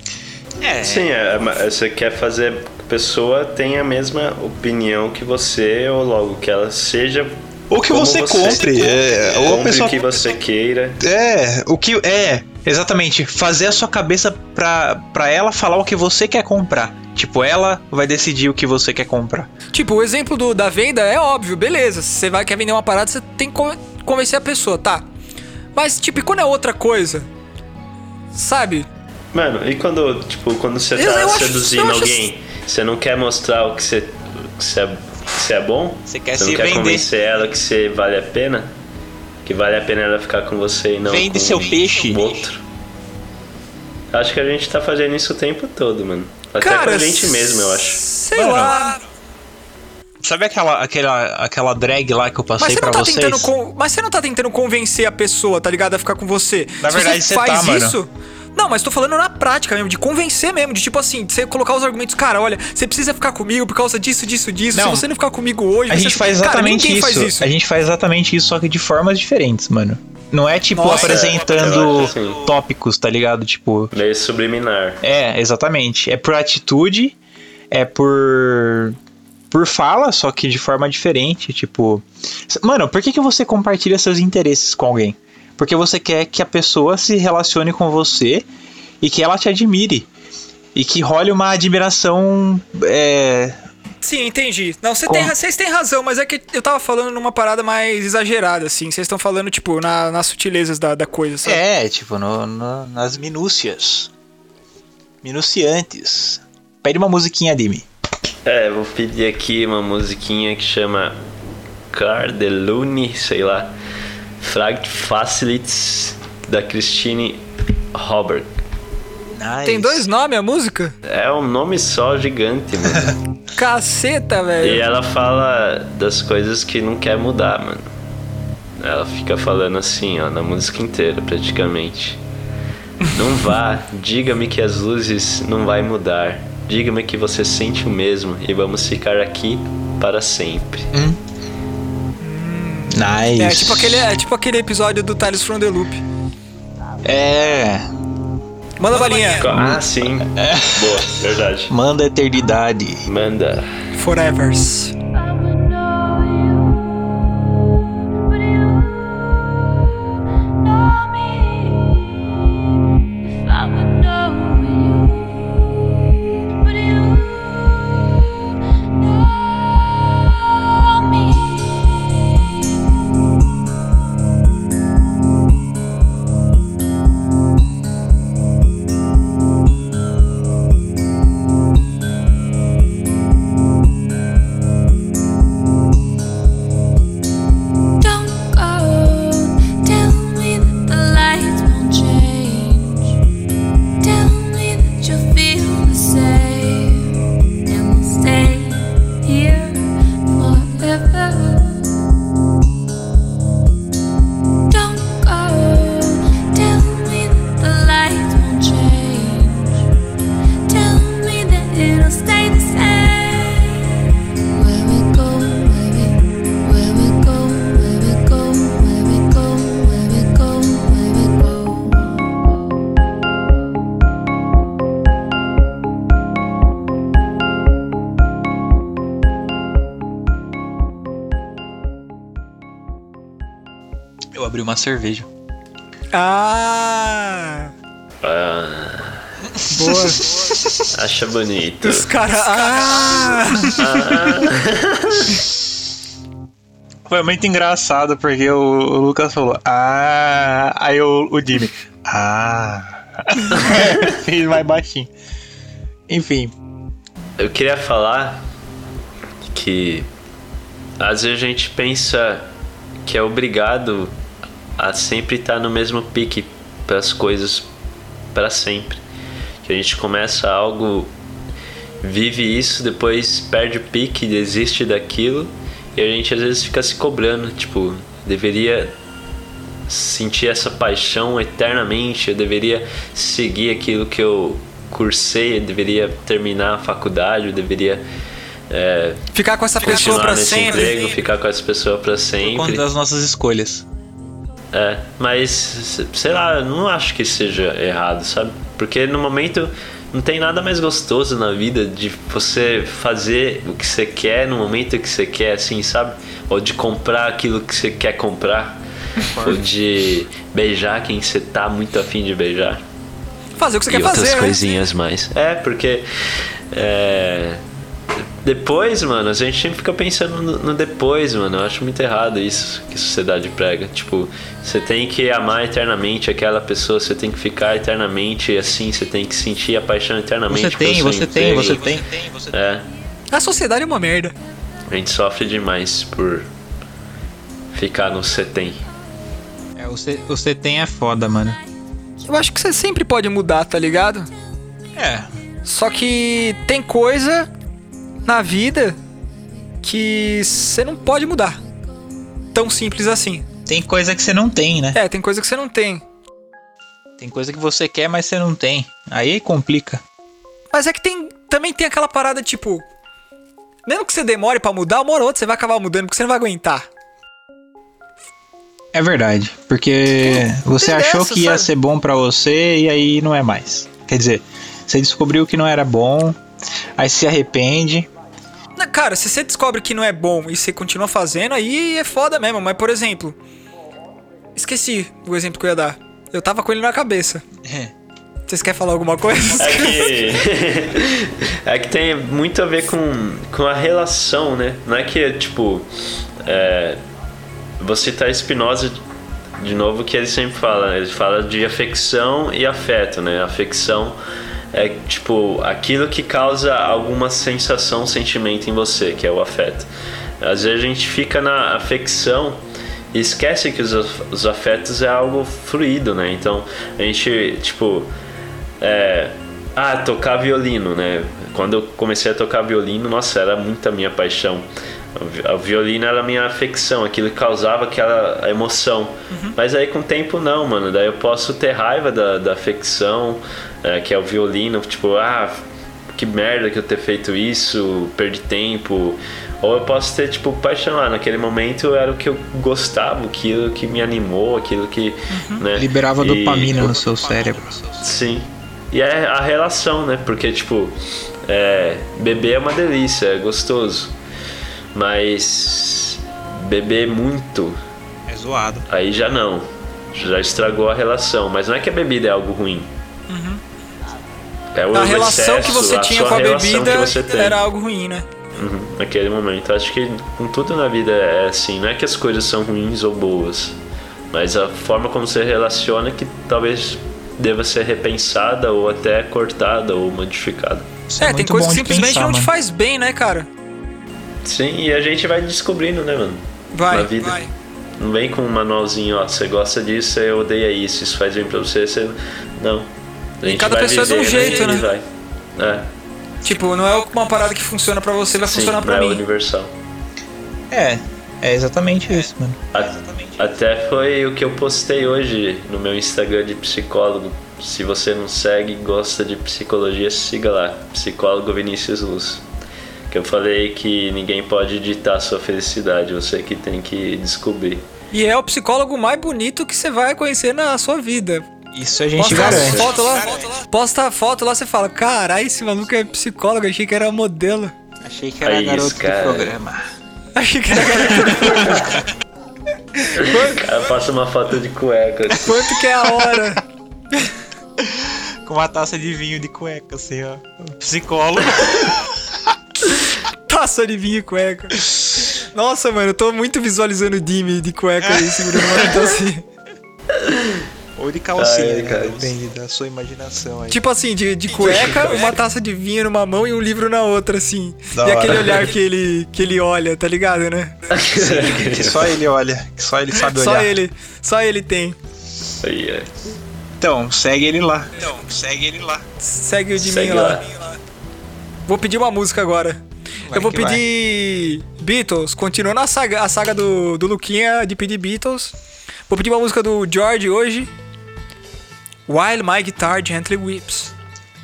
É. Sim, é, é, você quer fazer que a pessoa tenha a mesma opinião que você, ou logo que ela seja. Ou que como você compre, é, ou a compre pessoa- o que você queira. É, o que. É, exatamente. Fazer a sua cabeça pra, pra ela falar o que você quer comprar. Tipo, ela vai decidir o que você quer comprar. Tipo, o exemplo do, da venda é óbvio, beleza. Se você vai quer vender uma parada, você tem que con- convencer a pessoa, tá? Mas, tipo, e quando é outra coisa? Sabe? Mano, e quando, tipo, quando você Eu- tá eu acho- seduzindo eu acho alguém, você não quer mostrar o que você, que você, é, que você é bom? Você quer você se não quer vender. convencer ela que você vale a pena? Que vale a pena ela ficar com você e não Vende com seu peixe. outro? Acho que a gente tá fazendo isso o tempo todo, mano. Até com a gente mesmo, eu acho. Sei Mano, lá. Sabe aquela, aquela, aquela drag lá que eu Mas passei você, pra tá vocês? tentando con- mas você não tá tentando convencer a pessoa, tá ligado? A ficar com você. Na Se verdade, você você faz tá, mano. Não, mas tô falando na prática mesmo, de convencer mesmo, de tipo assim, de você colocar os argumentos, cara, olha, você precisa ficar comigo por causa disso, disso, disso. Não. Se você não ficar comigo hoje, A gente faz Cara, exatamente ninguém isso. faz isso. A gente faz exatamente isso, só que de formas diferentes, mano. Não é tipo Nossa, apresentando assim. tópicos, tá ligado? Tipo, Meio subliminar. é, exatamente. É por atitude, é por por fala, só que de forma diferente, tipo, mano, por que que você compartilha seus interesses com alguém? Porque você quer que a pessoa se relacione com você e que ela te admire. E que role uma admiração é, Sim, entendi. Não, você Com- tem, vocês têm razão, mas é que eu tava falando numa parada mais exagerada, assim. Vocês estão falando, tipo, na- nas sutilezas da, da coisa, sabe? É, tipo, no- no- nas minúcias. Minuciantes. Pede uma musiquinha, Dimi. É, vou pedir aqui uma musiquinha que chama Car de Lune, sei lá. Fragt Facilities da Christine Robert. Nice. Tem dois nomes a música? É um nome só gigante, mano. Caceta, e velho. ela fala das coisas que não quer mudar, mano. Ela fica falando assim, ó, na música inteira, praticamente. Não vá, diga-me que as luzes não vai mudar. Diga-me que você sente o mesmo e vamos ficar aqui para sempre. Nice. É tipo, aquele, é tipo aquele episódio do Tales from the Loop. É. Manda balinha. Ah, sim. Boa, verdade. Manda a eternidade. Manda. Forevers. Eu abri uma cerveja. Ah! Ah, Boa. acha bonito. Os caras. Ah! Foi muito engraçado porque o, o Lucas falou, ah, aí o, o Jimmy, ah, fez mais baixinho. Enfim, Eu queria falar que às vezes a gente pensa que é obrigado a sempre estar no mesmo pique para as coisas para sempre. Que a gente começa algo vive isso, depois perde o pique, desiste daquilo, e a gente às vezes fica se cobrando, tipo, deveria sentir essa paixão eternamente, eu deveria seguir aquilo que eu cursei, eu deveria terminar a faculdade, eu deveria é, Ficar com essa pessoa nesse sempre. emprego, ficar com essa pessoa Por sempre. conta das nossas escolhas. É, mas sei lá, eu não acho que seja errado, sabe? Porque no momento não tem nada mais gostoso na vida de você fazer o que você quer no momento que você quer, assim, sabe? Ou de comprar aquilo que você quer comprar. Ou de beijar quem você tá muito afim de beijar. Fazer o que você e quer outras fazer, né? coisinhas mais. É, porque. é, depois, mano, a gente sempre fica pensando no, no depois, mano. Eu acho muito errado isso que a sociedade prega. Tipo, você tem que amar eternamente aquela pessoa, você tem que ficar eternamente assim, você tem que sentir a paixão eternamente. Você tem, pelo seu você tem, emprego. você tem. É, A sociedade é uma merda. a gente sofre demais por ficar no você tem. É, você, você tem é foda, mano. Eu acho que você sempre pode mudar, tá ligado? É. Só que tem coisa na vida que você não pode mudar. Tão simples assim. Tem coisa que você não tem, né? É, tem coisa que você não tem. Tem coisa que você quer, mas você não tem. Aí complica. Mas é que tem também tem aquela parada tipo. Mesmo que você demore pra mudar, uma hora ou outra você vai acabar mudando porque você não vai aguentar. É verdade. Porque você achou dessa, que ia sabe? ser bom pra você e aí não é mais. Quer dizer, você descobriu que não era bom, aí se arrepende. Na- Cara, se você descobre que não é bom e você continua fazendo, aí é foda mesmo. Mas, por exemplo, esqueci o exemplo que eu ia dar. Eu tava com ele na cabeça. Vocês querem falar alguma coisa? É que, é que tem muito a ver com, com a relação, né? Não é que, tipo, é, vou citar Spinoza de novo, que ele sempre fala. Ele fala de afecção e afeto, né? Afecção é, tipo, aquilo que causa alguma sensação, sentimento em você, que é o afeto. Às vezes a gente fica na afecção e esquece que os, af- os afetos é algo fluido, né? Então, a gente, tipo, é, ah, tocar violino, né? Quando eu comecei a tocar violino, nossa, era muito a minha paixão. O vi- O violino era a minha afecção, aquilo que causava aquela emoção. Mas aí com o tempo não, mano. Daí eu posso ter raiva da, da afecção, é, que é o violino, tipo, ah, que merda que eu ter feito isso, perdi tempo. Ou eu posso ter, tipo, paixão lá. Naquele momento era o que eu gostava, aquilo que me animou, aquilo que. Né? Liberava E- dopamina no seu cérebro. Sim. E é a relação, né? Porque, tipo, é, beber é uma delícia, é gostoso. Mas beber muito, É zoado. aí já não. Já estragou a relação. Mas não é que a bebida é algo ruim. É o A relação que excesso, você tinha com a bebida que era algo ruim, né? Uhum, naquele momento. Acho que com tudo na vida é assim. Não é que as coisas são ruins ou boas. Mas a forma como você relaciona que talvez deva ser repensada ou até cortada ou modificada. Isso É, tem muito coisa bom que simplesmente pensar, não te mano. faz bem, né, cara? Sim, e a gente vai descobrindo, né, mano? Vai, Na vida. vai. Não vem com um manualzinho, ó, você gosta disso, você odeia isso, isso faz bem pra você, você. Não. A gente cada vai pessoa é de um jeito, e né? Vai. É, Tipo, não é uma parada que funciona pra você, vai sim, funcionar pra não é mim. universal. É, é exatamente isso, mano. A- Até foi o que eu postei hoje no meu Instagram de psicólogo. Se você não segue e gosta de psicologia, siga lá, psicólogo Vinícius Luz. Que eu falei que ninguém pode ditar a sua felicidade, você que tem que descobrir. E é o psicólogo mais bonito que você vai conhecer na sua vida. Isso a gente Posta garante. foto lá, posta a foto lá, você fala, caralho, esse maluco é psicólogo, achei que era modelo. Achei que era É isso, garoto cara. do programa. Achei que era O cara passa uma foto de cueca. assim. quanto que é a hora. Com uma taça de vinho de cueca, assim, ó. Psicólogo. Taça de vinho e cueca. Nossa, mano, eu tô muito visualizando o Dimi de cueca aí, segurando uma então assim. Ou de calcinha, Ai, né? cara. Depende da sua imaginação aí. Tipo assim, de, de cueca, uma taça de vinho numa mão e um livro na outra, assim. Da e hora. aquele olhar que ele, que ele olha, tá ligado, né? que só ele olha, que só ele sabe Só olhar. ele, só ele tem. Aí, é. Então, segue ele lá. Então, segue ele lá. Segue o Dimi Segue lá. lá. Vou pedir uma música agora. Vai eu vou que vai. pedir Beatles, continuando a saga, a saga do, do Luquinha de pedir Beatles. Vou pedir uma música do George hoje. While My Guitar Gently Weeps.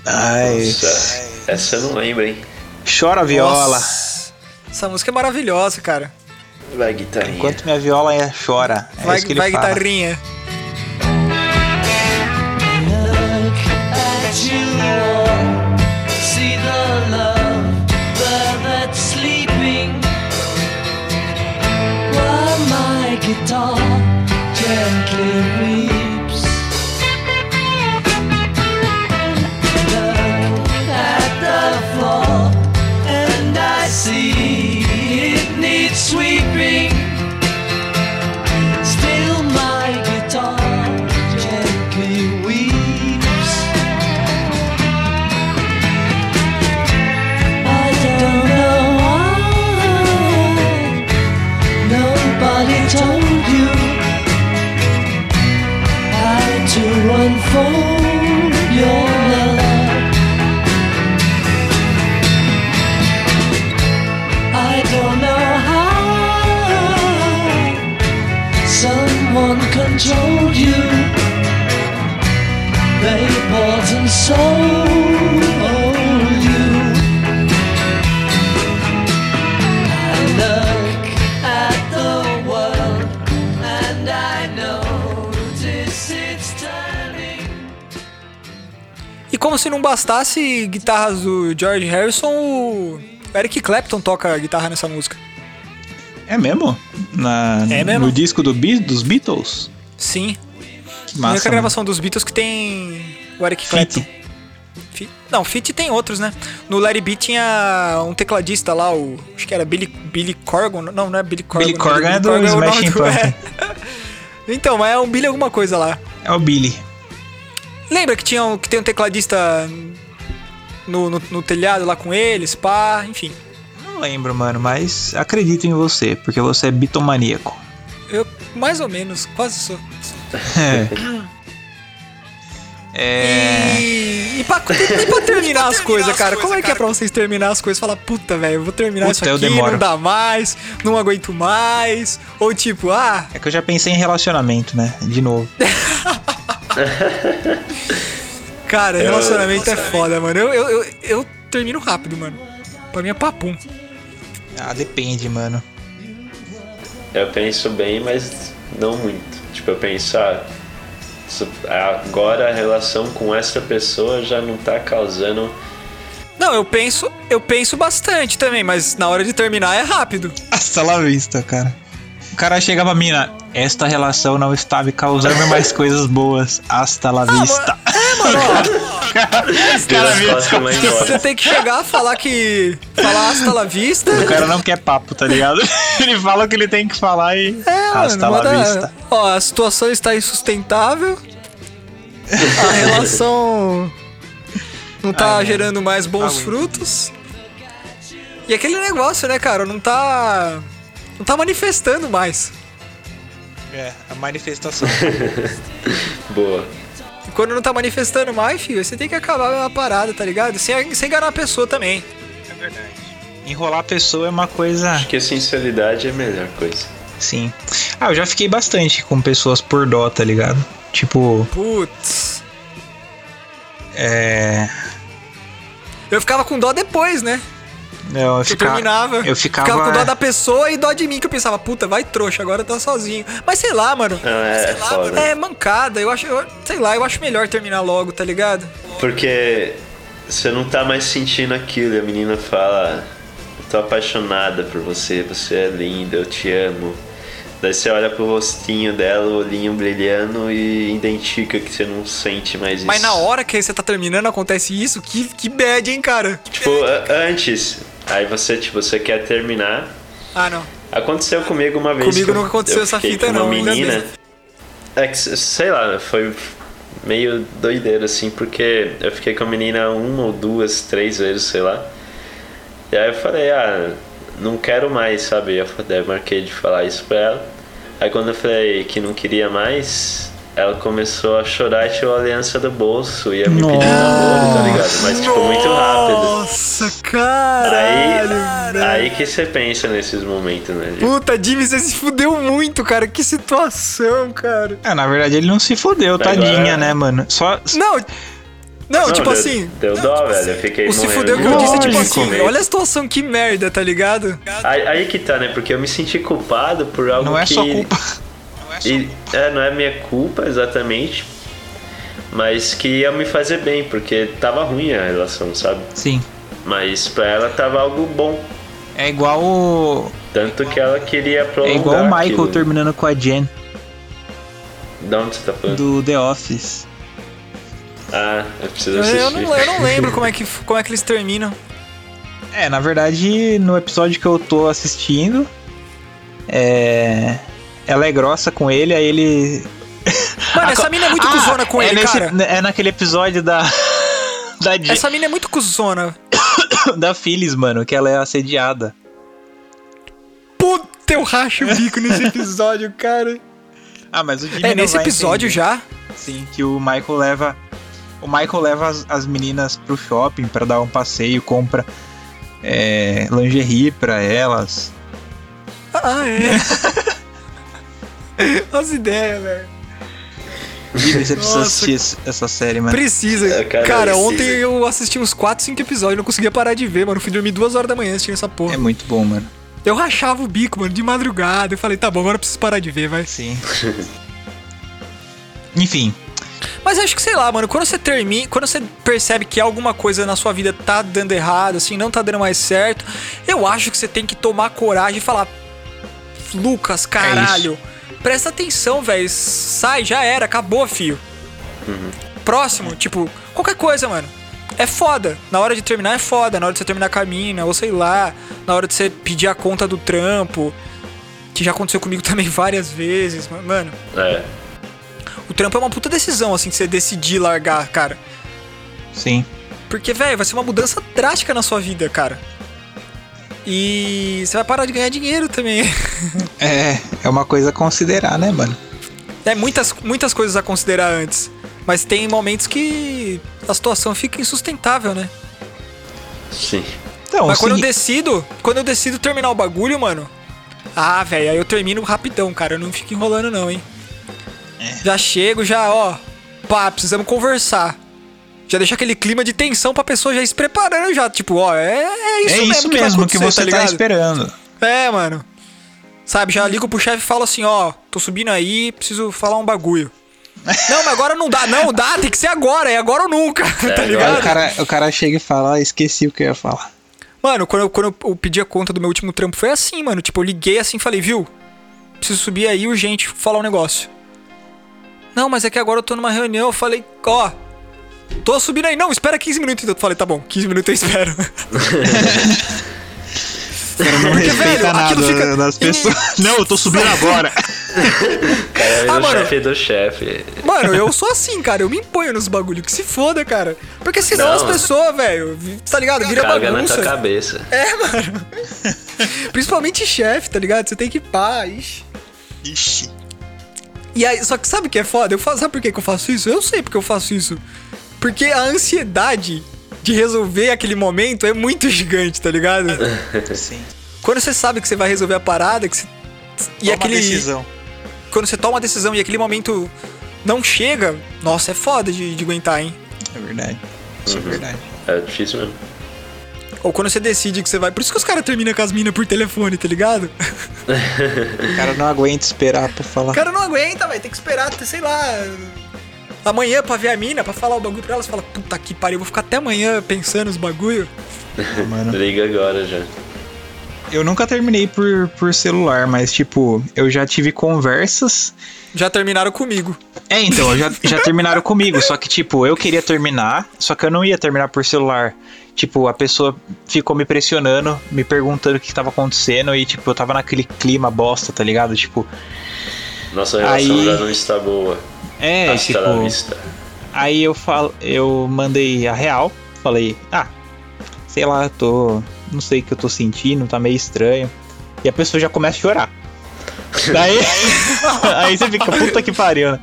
Ai, Nossa, essa eu não lembro, hein? chora a viola. Nossa, essa música é maravilhosa, cara. Vai, guitarrinha. Enquanto minha viola é- chora. É vai isso que ele vai fala. guitarrinha. Guitar gently sold you. I look at the world and I notice it's turning. E como se não bastasse guitarras do George Harrison, o Eric Clapton toca guitarra nessa música. É mesmo? Na, É mesmo? No disco do dos Beatles? Sim. Que a massa. única mano. gravação dos Beatles que tem o Eric. Clapton. Fi- Não, Fit tem outros, né? No Larry B tinha um tecladista lá, o. Acho que era Billy, Billy Corgan. Não, não é Billy Corgan. Billy não, Corgan é do o nome Smashing do- é. Pumpkins. Então, mas é um Billy alguma coisa lá. É o Billy. Lembra que, tinha um, que tem um tecladista no, no, no telhado lá com eles, pá, enfim. Não lembro, mano, mas acredito em você, porque você é bitomaníaco. Eu, mais ou menos, quase sou. É. E, e, pra, e pra terminar as coisas, cara, como é que é pra vocês terminar as coisas? Falar, puta, velho, eu vou terminar Puta, isso eu aqui, não dá mais, não aguento mais. Ou tipo, ah, É que eu já pensei em relacionamento, né? De novo. cara, relacionamento é foda, mano. Eu, eu, eu, eu termino rápido, mano. Pra mim é papum. Ah, depende, mano. Eu penso bem, mas não muito. Tipo, eu penso, ah, agora a relação com essa pessoa já não tá causando. Não, eu penso, eu penso bastante também, mas na hora de terminar é rápido. Hasta la vista, cara. O cara chega pra mina, esta relação não está me causando mais coisas boas. Hasta la vista. É, mano, Você tem que chegar, falar que. Falar hasta la vista. O cara não quer papo, tá ligado? ele fala o que ele tem que falar e. É, Hasta mano, la manda- vista. Ó, a situação está insustentável. A relação não tá gerando mais bons Aguento. frutos. E aquele negócio, né, cara, não tá não tá manifestando mais. É, a manifestação. Boa. Quando não tá manifestando mais, filho, você tem que acabar a parada, tá ligado? Sem, sem enganar a pessoa também. é verdade. Enrolar a pessoa é uma coisa. Acho que a sinceridade é a melhor coisa. Sim. Ah, eu já fiquei bastante com pessoas por dó, tá ligado? Tipo, Putz. é. Eu ficava com dó depois, né? Eu, Eu ficava, terminava. Eu ficava. com dó da pessoa e dó de mim, que eu pensava, puta, vai trouxa, agora tá sozinho. Mas sei lá, mano. Não, é foda. É mancada, eu acho, eu- sei lá, eu acho melhor terminar logo, tá ligado? Porque você não tá mais sentindo aquilo e a menina fala: Eu tô apaixonada por você, você é linda, eu te amo. Daí você olha pro rostinho dela, o olhinho brilhando e identifica que você não sente mais isso. Mas na hora que você tá terminando acontece isso, que, que bad, hein, cara? Tipo, a- antes, aí você, tipo, você quer terminar. Ah, não. Aconteceu comigo uma vez. Comigo nunca aconteceu eu essa fita, com uma não, ainda menina. É que, sei lá, foi meio doideiro, assim, porque eu fiquei com a menina uma ou duas, três vezes, sei lá. E aí eu falei, ah, não quero mais, sabe? Eu marquei de falar isso pra ela. Aí quando eu falei que não queria mais, ela começou a chorar e tirou a aliança do bolso. Ia me pedir namoro, tá ligado? Mas, tipo, muito rápido. Nossa, caralho. Aí, aí que você pensa nesses momentos, né? de- Puta, Jimmy, você se fudeu muito, cara. Que situação, cara. É, na verdade ele não se fodeu, Agora- tadinha, né, mano? Só. Não, não, Não, tipo deu- assim. Deu dó, velho. Eu fiquei O se fudeu de que eu disse é tipo assim, velho. olha a situação que merda, tá ligado? Aí, aí que tá, né? Porque eu me senti culpado por algo Não é que... só culpa. E, é, não é minha culpa exatamente, mas que ia me fazer bem, porque tava ruim a relação, sabe? Sim. Mas pra ela tava algo bom. É igual o. Tanto que ela queria É prolongar igual o Michael aquilo. terminando com a Jen Da onde você tá falando? do The Office. Ah, eu preciso assistir. eu não, eu não lembro como é, que, como é que eles terminam. É, na verdade, no episódio que eu tô assistindo, é. Ela é grossa com ele, aí ele. Mano, essa mina é muito Ah, cuzona com é ele, nesse- cara. É naquele episódio da. Da, Essa mina é muito cuzona. da Phyllis, mano, que ela é assediada. Puta, eu racho o bico nesse episódio, cara. Ah, mas o Jimmy É nesse episódio entender. já? Sim, que o Michael leva. O Michael leva as, as meninas pro shopping pra dar um passeio, compra é, lingerie pra elas. Ah, é. As ideias, velho. Você precisa assistir esse- essa série, mano. Precisa. É, cara, cara, precisa. ontem eu assisti uns 4, 5 episódios, não conseguia parar de ver, mano. Fui dormir duas horas da manhã assistindo essa porra. É muito bom, mano. Eu rachava o bico, mano, de madrugada. Eu falei, tá bom, agora eu preciso parar de ver, vai. Sim. Enfim, Mas acho que, sei lá, mano, quando você termina, quando você percebe que alguma coisa na sua vida tá dando errado, assim, não tá dando mais certo, eu acho que você tem que tomar coragem e falar: Lucas, caralho, presta atenção, velho. Sai, já era, acabou, fio. Próximo, tipo, qualquer coisa, mano. É foda. Na hora de terminar é foda. Na hora de você terminar a mina, ou sei lá. Na hora de você pedir a conta do trampo. Que já aconteceu comigo também várias vezes. Mano, É. o trampo é uma puta decisão, assim, que você decidir largar, cara. sim. Porque, velho, vai ser uma mudança drástica na sua vida, cara. E você vai parar de ganhar dinheiro também. É, é uma coisa a considerar, né, mano? É muitas, muitas coisas a considerar antes. Mas tem momentos que a situação fica insustentável, né? Sim. Então, Mas quando eu sim, decido, quando eu decido terminar o bagulho, mano. Ah, velho, aí eu termino rapidão, cara. Eu não fico enrolando, não, hein? É. Já chego, já, ó. Pá, precisamos conversar. Já deixa aquele clima de tensão pra pessoa já ir se preparando, já. Tipo, ó, é, é isso é mesmo, isso que, mesmo que você tá ligado? esperando. É, mano. Sabe, já ligo pro chefe e falo assim, ó, tô subindo aí, preciso falar um bagulho. não, mas agora não dá, não dá, tem que ser agora, é agora ou nunca, tá agora. Aí ligado? o cara, o cara chega e fala, ah, esqueci o que eu ia falar. Mano, quando eu, quando eu pedi a conta do meu último trampo, foi assim, mano. Tipo, eu liguei assim e falei, viu? Preciso subir aí urgente falar um negócio. Não, mas é que agora eu tô numa reunião. Eu falei, ó. Tô subindo aí. Não, espera 15 minutos. Então eu falei, tá bom, 15 minutos eu espero. Cara não respeita velho, nada aquilo fica- das pessoas. Não, eu tô subindo agora. Cara, é Ah, mano. chefe do chefe. Mano, eu sou assim, cara. Eu me imponho nos bagulho. Que se foda, cara. Porque senão Não. as pessoas, velho, tá ligado? Vira Caga na bagunça. tua cabeça. Principalmente chefe, tá ligado? Você tem que pá, ixi. Ixi. E aí, só que sabe o que é foda? Eu faço, sabe por que, que eu faço isso? Eu sei porque eu faço isso. Porque a ansiedade de resolver aquele momento é muito gigante, tá ligado? Sim. Quando você sabe que você vai resolver a parada, que você... e Toma aquele decisão. quando você toma uma decisão e aquele momento não chega, nossa, é foda de, de aguentar, hein? É verdade. Isso é verdade. É difícil mesmo. Ou quando você decide que você vai. Por isso que os caras terminam com as minas por telefone, tá ligado? O cara não aguenta esperar pra falar. O cara não aguenta, vai tem que esperar, sei lá. Amanhã pra ver a mina, pra falar o bagulho pra ela, você fala, puta que pariu, eu vou ficar até amanhã pensando os bagulho. mano. Liga agora já. Eu nunca terminei por, por celular, mas tipo, eu já tive conversas. Já terminaram comigo. É, então, já, já terminaram comigo. Só que, tipo, eu queria terminar, só que eu não ia terminar por celular. Tipo, a pessoa ficou me pressionando, me perguntando o que tava acontecendo e, tipo, eu tava naquele clima bosta, tá ligado? Tipo, Nossa relação Aí- já não está boa. é, Hasta la tipo. vista. Aí eu falo, eu mandei a real, falei, ah, sei lá, eu tô. Não sei o que eu tô sentindo, tá meio estranho. E a pessoa já começa a chorar. Daí. aí você fica, puta que pariu, né?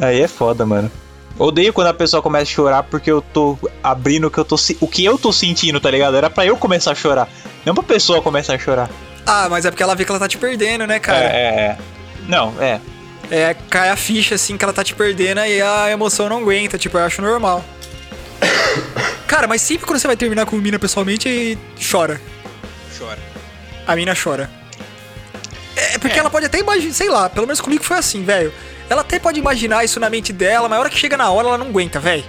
Aí é foda, mano. Odeio quando a pessoa começa a chorar porque eu tô abrindo o que eu tô, o que eu tô sentindo, tá ligado? Era pra eu começar a chorar, não pra pessoa começar a chorar. Ah, mas é porque ela vê que ela tá te perdendo, né, cara? É, é, é. Não, é. É, cai a ficha assim que ela tá te perdendo e a emoção não aguenta, tipo, eu acho normal. Cara, mas sempre quando você vai terminar com mina pessoalmente, chora. Chora. A mina chora. É porque ela pode até imaginar, sei lá, pelo menos comigo foi assim, velho. Ela até pode imaginar isso na mente dela, mas a hora que chega na hora ela não aguenta, velho.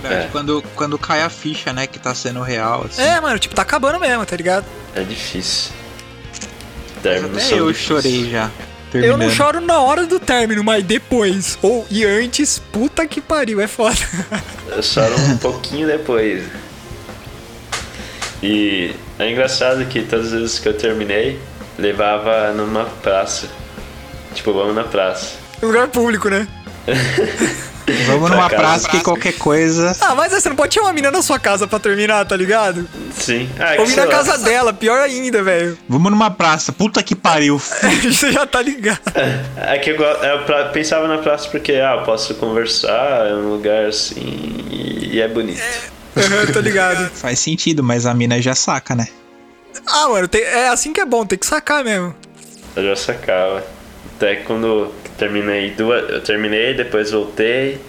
Verdade. É. Quando, quando cai a ficha, né, que tá sendo real, assim. É, mano, tipo, tá acabando mesmo, tá ligado? É difícil. Até eu difíceis. chorei já. Eu Terminando. não choro na hora do término, mas depois. Ou e antes, puta que pariu, é foda. Eu choro um pouquinho depois. E é engraçado que todas as vezes que eu terminei, levava numa praça. Tipo, vamos na praça. Lugar público, né? Vamos numa casa. praça que qualquer coisa. Ah, mas aí você não pode chamar uma mina na sua casa pra terminar, tá ligado? Sim. Ah, Ou ir na casa dela, pior ainda, velho. Vamos numa praça. Puta que pariu. você já tá ligado. É que eu, eu pensava na praça porque, ah, eu posso conversar, é um lugar assim e, é bonito. Uhum, tô ligado. Faz sentido, mas a mina já saca, né? Ah, mano, tem- é assim que é bom, tem que sacar mesmo. Eu já sacava. Até quando terminei duas. Eu terminei, depois voltei.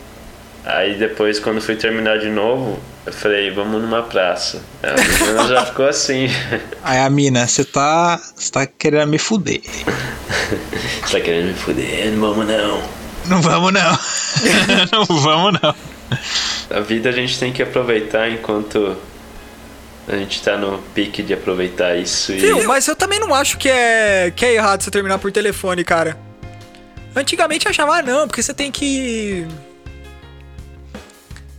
Aí depois quando fui terminar de novo, eu falei, vamos numa praça. A menina já ficou assim. Aí a mina, você tá. Você tá querendo me fuder. Você tá querendo me fuder? Não vamos não. Não vamos não. não vamos não. A vida a gente tem que aproveitar enquanto a gente tá no pique de aproveitar isso e. Viu? Mas eu também não acho que é, que é errado você terminar por telefone, cara. Antigamente eu achava, ah, não, porque você tem que.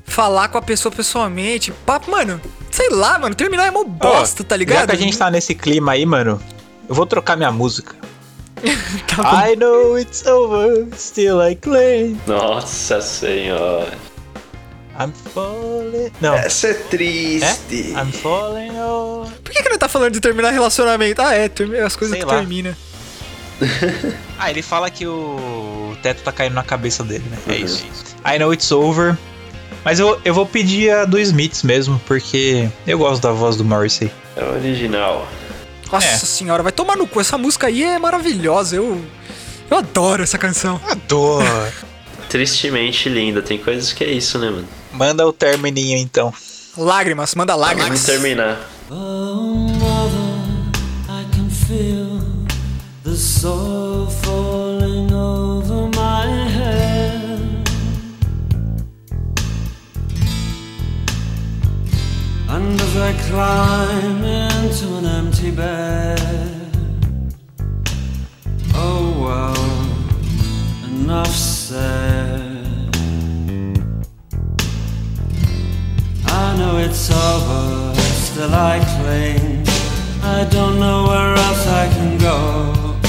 Falar com a pessoa pessoalmente. Papo, mano, sei lá, mano, terminar é mó bosta, tá ligado? Já que a gente tá nesse clima aí, mano, eu vou trocar minha música. Tá bom. I know it's over, still I claim. Nossa senhora. I'm falling. Não. Essa é É? triste. I'm falling over. Por que, que não tá falando de terminar relacionamento? Ah, é, as coisas Sei que lá. termina. Ah, ele fala que o teto tá caindo na cabeça dele, né? É Uhum. isso. I know it's over. Mas eu, eu vou pedir a do Smiths mesmo, porque eu gosto da voz do Morrissey. É o original. Nossa É. senhora, vai tomar no cu. Essa música aí é maravilhosa. Eu, eu adoro essa canção. Adoro. Tristemente linda. Tem coisas que é isso, né, mano? Manda o termininho então. Lágrimas, manda Vamos lágrimas. terminar. Oh, mother, I can feel the soil falling over my head. And as I climb into an empty bed, oh well, enough said. I know it's over, still I cling. I don't know where else I can go.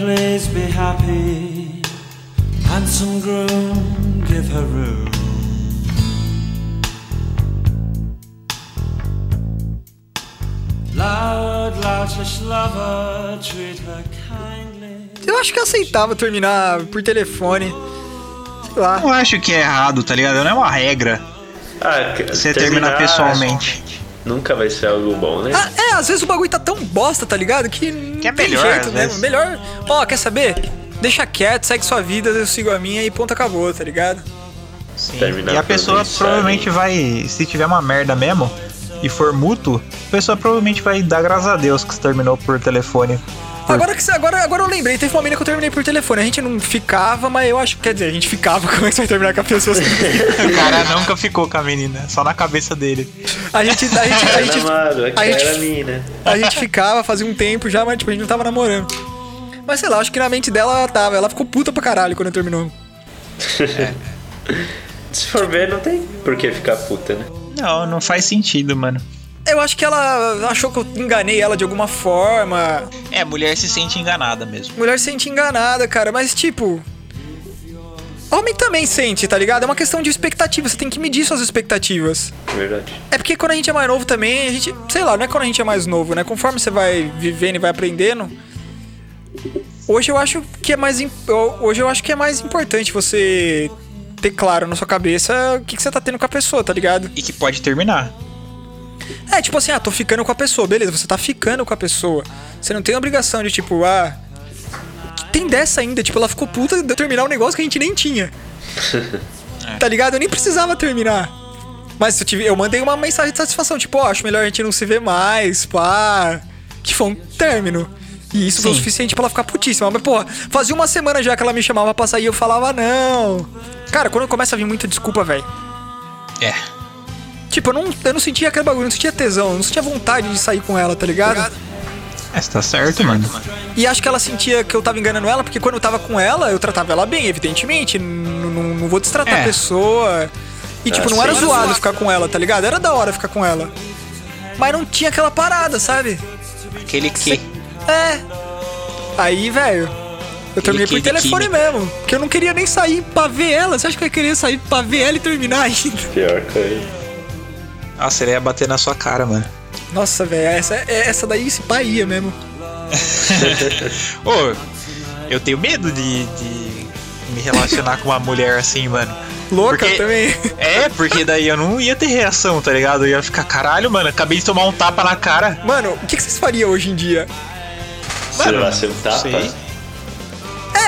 please be happy. Handsome groom, give her room. Loud, loutish lover, treat her kindly. Eu acho que é aceitável terminar por telefone. Sei lá. Não acho que é errado, tá ligado? Não é uma regra Ah, você terminar pessoalmente. Nunca vai ser algo bom, né? Ah, é, às vezes o bagulho tá tão bosta, tá ligado? Que, Que é tem melhor, jeito às mesmo. Melhor. Ó, quer saber? Deixa quieto, segue sua vida, eu sigo a minha e ponto acabou, tá ligado? Sim. Terminar E a pessoa provavelmente vai, se tiver uma merda mesmo e for mútuo, a pessoa provavelmente vai dar graças a Deus que você terminou por telefone. Agora, que, você- agora, agora eu lembrei, teve uma mina que eu terminei por telefone. A gente não ficava, mas eu acho. Quer dizer, a gente ficava. Como é que você vai terminar com a pessoa? assim? O cara nunca ficou com a menina, só na cabeça dele. A gente. A gente, a É gente, a gente- era mina. a gente ficava fazia um tempo já, mas tipo, a gente não tava namorando. Mas sei lá, acho que na mente dela ela tava. Ela ficou puta pra caralho quando terminou. Se for ver, não tem por que ficar puta, né? Não, não faz sentido, mano. Eu acho que ela achou que eu enganei ela de alguma forma. É, a mulher se sente enganada mesmo. Mulher se sente enganada, cara, mas tipo. Homem também sente, tá ligado? É uma questão de expectativa, você tem que medir suas expectativas. Verdade. É porque quando a gente é mais novo também, a gente. Sei lá, não é quando a gente é mais novo, né? Conforme você vai vivendo e vai aprendendo. Hoje eu acho que é mais. Hoje eu acho que é mais importante você ter claro na sua cabeça o que, que você tá tendo com a pessoa, tá ligado? E que pode terminar. É, tipo assim, ah, tô ficando com a pessoa, beleza, você tá ficando com a pessoa. Você não tem obrigação de, tipo, ah. Tem dessa ainda, tipo, ela ficou puta de terminar um negócio que a gente nem tinha. Tá ligado? Eu nem precisava terminar. Mas eu, tive, eu mandei uma mensagem de satisfação, tipo, ó, acho melhor a gente não se ver mais, pá. Que foi um término. E isso foi o Sim. suficiente pra ela ficar putíssima. Mas, porra, fazia uma semana já que ela me chamava pra sair e eu falava, não. Cara, quando começa a vir muita desculpa, velho. É. Tipo, eu não, eu não sentia aquele bagulho, eu não sentia tesão, eu não sentia vontade de sair com ela, tá ligado? É, você tá certo, mano. E acho que ela sentia que eu tava enganando ela, porque quando eu tava com ela, eu tratava ela bem, evidentemente. N- n- Não vou destratar É. a pessoa. E, tipo, Ah, não era zoado ficar com ela, tá ligado? Era da hora ficar com ela. Mas não tinha aquela parada, sabe? Aquele que. É. Aí, velho. Eu terminei por que telefone mesmo. Porque eu não queria nem sair pra ver ela. Você acha que eu ia querer sair pra ver ela e terminar ainda? Pior coisa. Nossa, ele ia bater na sua cara, mano. Nossa, velho. Essa, é- essa daí se pá ia mesmo. Ô, eu tenho medo de, de me relacionar com uma mulher assim, mano. Louca Porque- também. É, porque daí eu não ia ter reação, tá ligado? Eu ia ficar, caralho, mano, acabei de tomar um tapa na cara. Mano, o que, que vocês fariam hoje em dia? Mano, levasse um tapa, sei.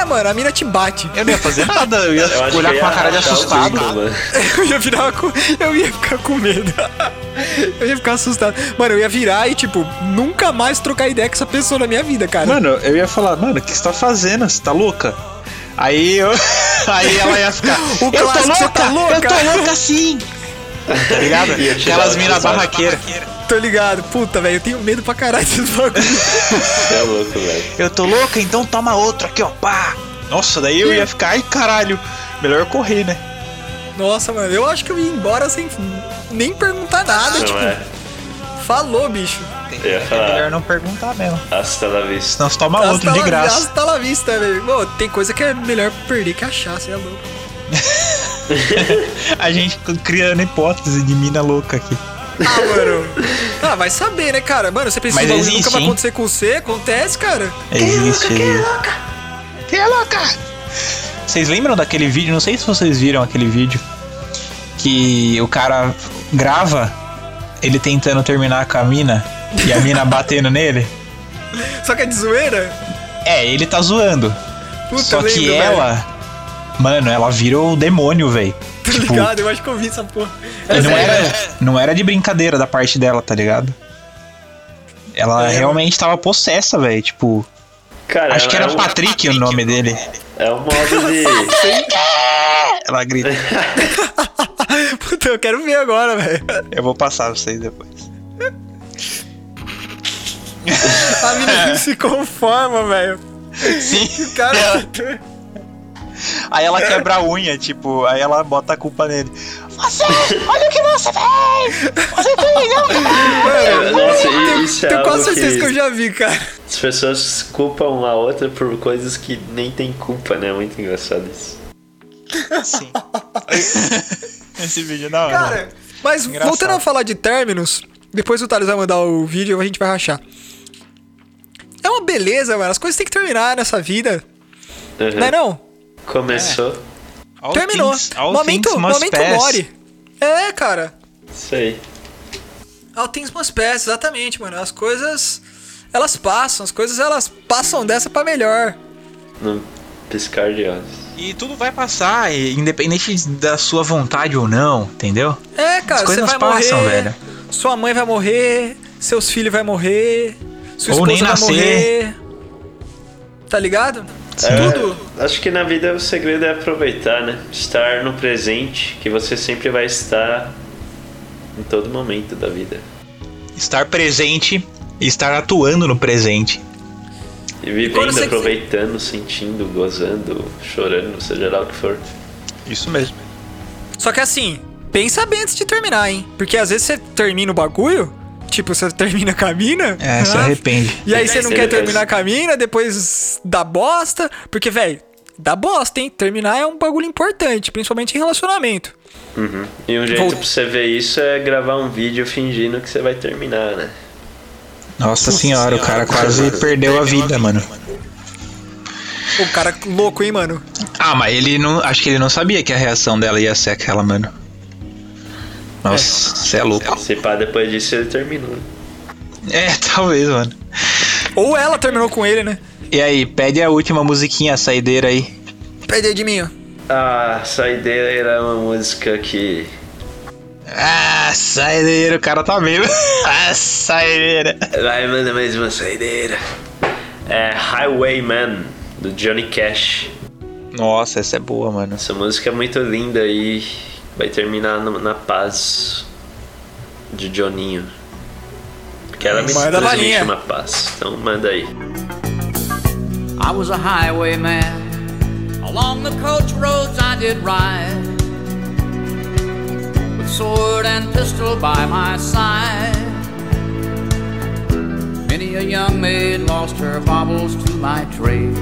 É, mano, a mina te bate. Eu não ia fazer nada, eu ia eu olhar com uma cara de assustado. Eu ia virar com. Eu ia ficar com medo. Eu ia ficar assustado. Mano, eu ia virar e, tipo, nunca mais trocar ideia com essa pessoa na minha vida, cara. Mano, eu ia falar, mano, o que você tá fazendo? Você tá louca? Aí eu. Aí ela ia ficar. O eu tô louca! tá louca?" Eu tô louca sim! Tá ligado? Aquelas minas barraqueiras. Tô ligado. Puta, velho, eu tenho medo pra caralho desses bagulho. Você é louco, velho. Eu tô louca, então toma outro aqui, ó, pá! Nossa, daí eu ia ficar, ai caralho, melhor correr, né? Nossa, mano, eu acho que eu ia embora sem nem perguntar nada. Não tipo, é? falou, bicho. Eu ia É melhor não perguntar mesmo. hasta la vista. Senão você toma outro de la- graça. Hasta la vista, velho. Pô, tem coisa que é melhor perder que achar, você é louco. A gente criando hipótese de mina louca aqui. Ah, mano. Ah, vai saber, né, cara? Mano, você pensa que Mas o existe, nunca vai hein? acontecer com você? Acontece, cara. Existe. Quem é louca? Quem é louca? Vocês lembram daquele vídeo? Não sei se vocês viram aquele vídeo. Que o cara grava ele tentando terminar com a mina e a mina batendo nele. Só que é de zoeira? É, ele tá zoando. Puta, Só eu que lembro, velho. ela. Mano, ela virou o demônio, velho. Tá Tipo, ligado? Eu acho que eu vi essa porra. Não sério, era, não era de brincadeira da parte dela, tá ligado? Ela É. realmente tava possessa, velho. Tipo, Cara, acho que era é um, Patrick o nome dele. É um modo de. Ela grita. Puta, eu quero ver agora, velho. Eu vou passar pra vocês depois. A mina não se conforma, velho. Sim. O cara. Aí ela quebra a unha, tipo, aí ela bota a culpa nele. Você, olha o que você fez! Você fez, não! Nossa, e- isso é Tenho quase algo certeza que... que eu já vi, cara. as pessoas culpam uma a outra por coisas que nem tem culpa, né? Muito engraçado isso. Sim. Esse vídeo é da hora. Cara, mas Engraçado. voltando a falar de términos, depois o Thales vai mandar o vídeo e a gente vai rachar. É uma beleza, mano. As coisas têm que terminar nessa vida. Uhum. Não é não? Começou. All Terminou. things- all momento momento pass. more. É, cara. Isso aí. All things must pass, exatamente, mano. As coisas, elas passam. As coisas, elas passam dessa pra melhor. Num piscar de olhos. E tudo vai passar, e independente da sua vontade ou não, entendeu? É, cara, As você coisas vai passam, morrer. velho. Sua mãe vai morrer. Seus filhos vai morrer. Sua Ou esposa nem vai nascer. morrer. tá ligado? É, Tudo. Acho que na vida o segredo é aproveitar, né? Estar no presente, que você sempre vai estar em todo momento da vida. Estar presente e estar atuando no presente. E vivendo, você- aproveitando, sentindo, gozando, chorando, seja lá o que for. Isso mesmo. Só que assim, pensa bem antes de terminar, hein? Porque às vezes você termina o bagulho, tipo, você termina com a mina. É, se arrepende. E aí você não quer depois- terminar com a mina, depois dá bosta. Porque, velho, dá bosta, hein? Terminar é um bagulho importante, principalmente em relacionamento. Uhum. E um jeito Vou- pra você ver isso é gravar um vídeo fingindo que você vai terminar, né? Nossa senhora, o cara quase perdeu a vida, mano. O cara louco, hein, mano? Ah, mas ele não. Acho que ele não sabia que a reação dela ia ser aquela, mano. Nossa, você é louco. Se pá, depois disso ele terminou. É, talvez, mano. Ou ela terminou com ele, né? E aí, pede a última musiquinha, a saideira aí. Perdeu de mim, ó. Ah, Saideira era uma música que. Ah, saideira, o cara tá mesmo. ah, saideira. Vai, manda mais uma saideira. É Highwayman, do Johnny Cash. Nossa, essa é boa, mano. Essa música é muito linda e vai terminar no- na paz de Johninho. Porque ela me Manda transmite uma paz. Então manda aí. I was a highwayman. Along the coach roads I did ride. With sword and pistol by my side. Many a young maid lost her baubles to my trade.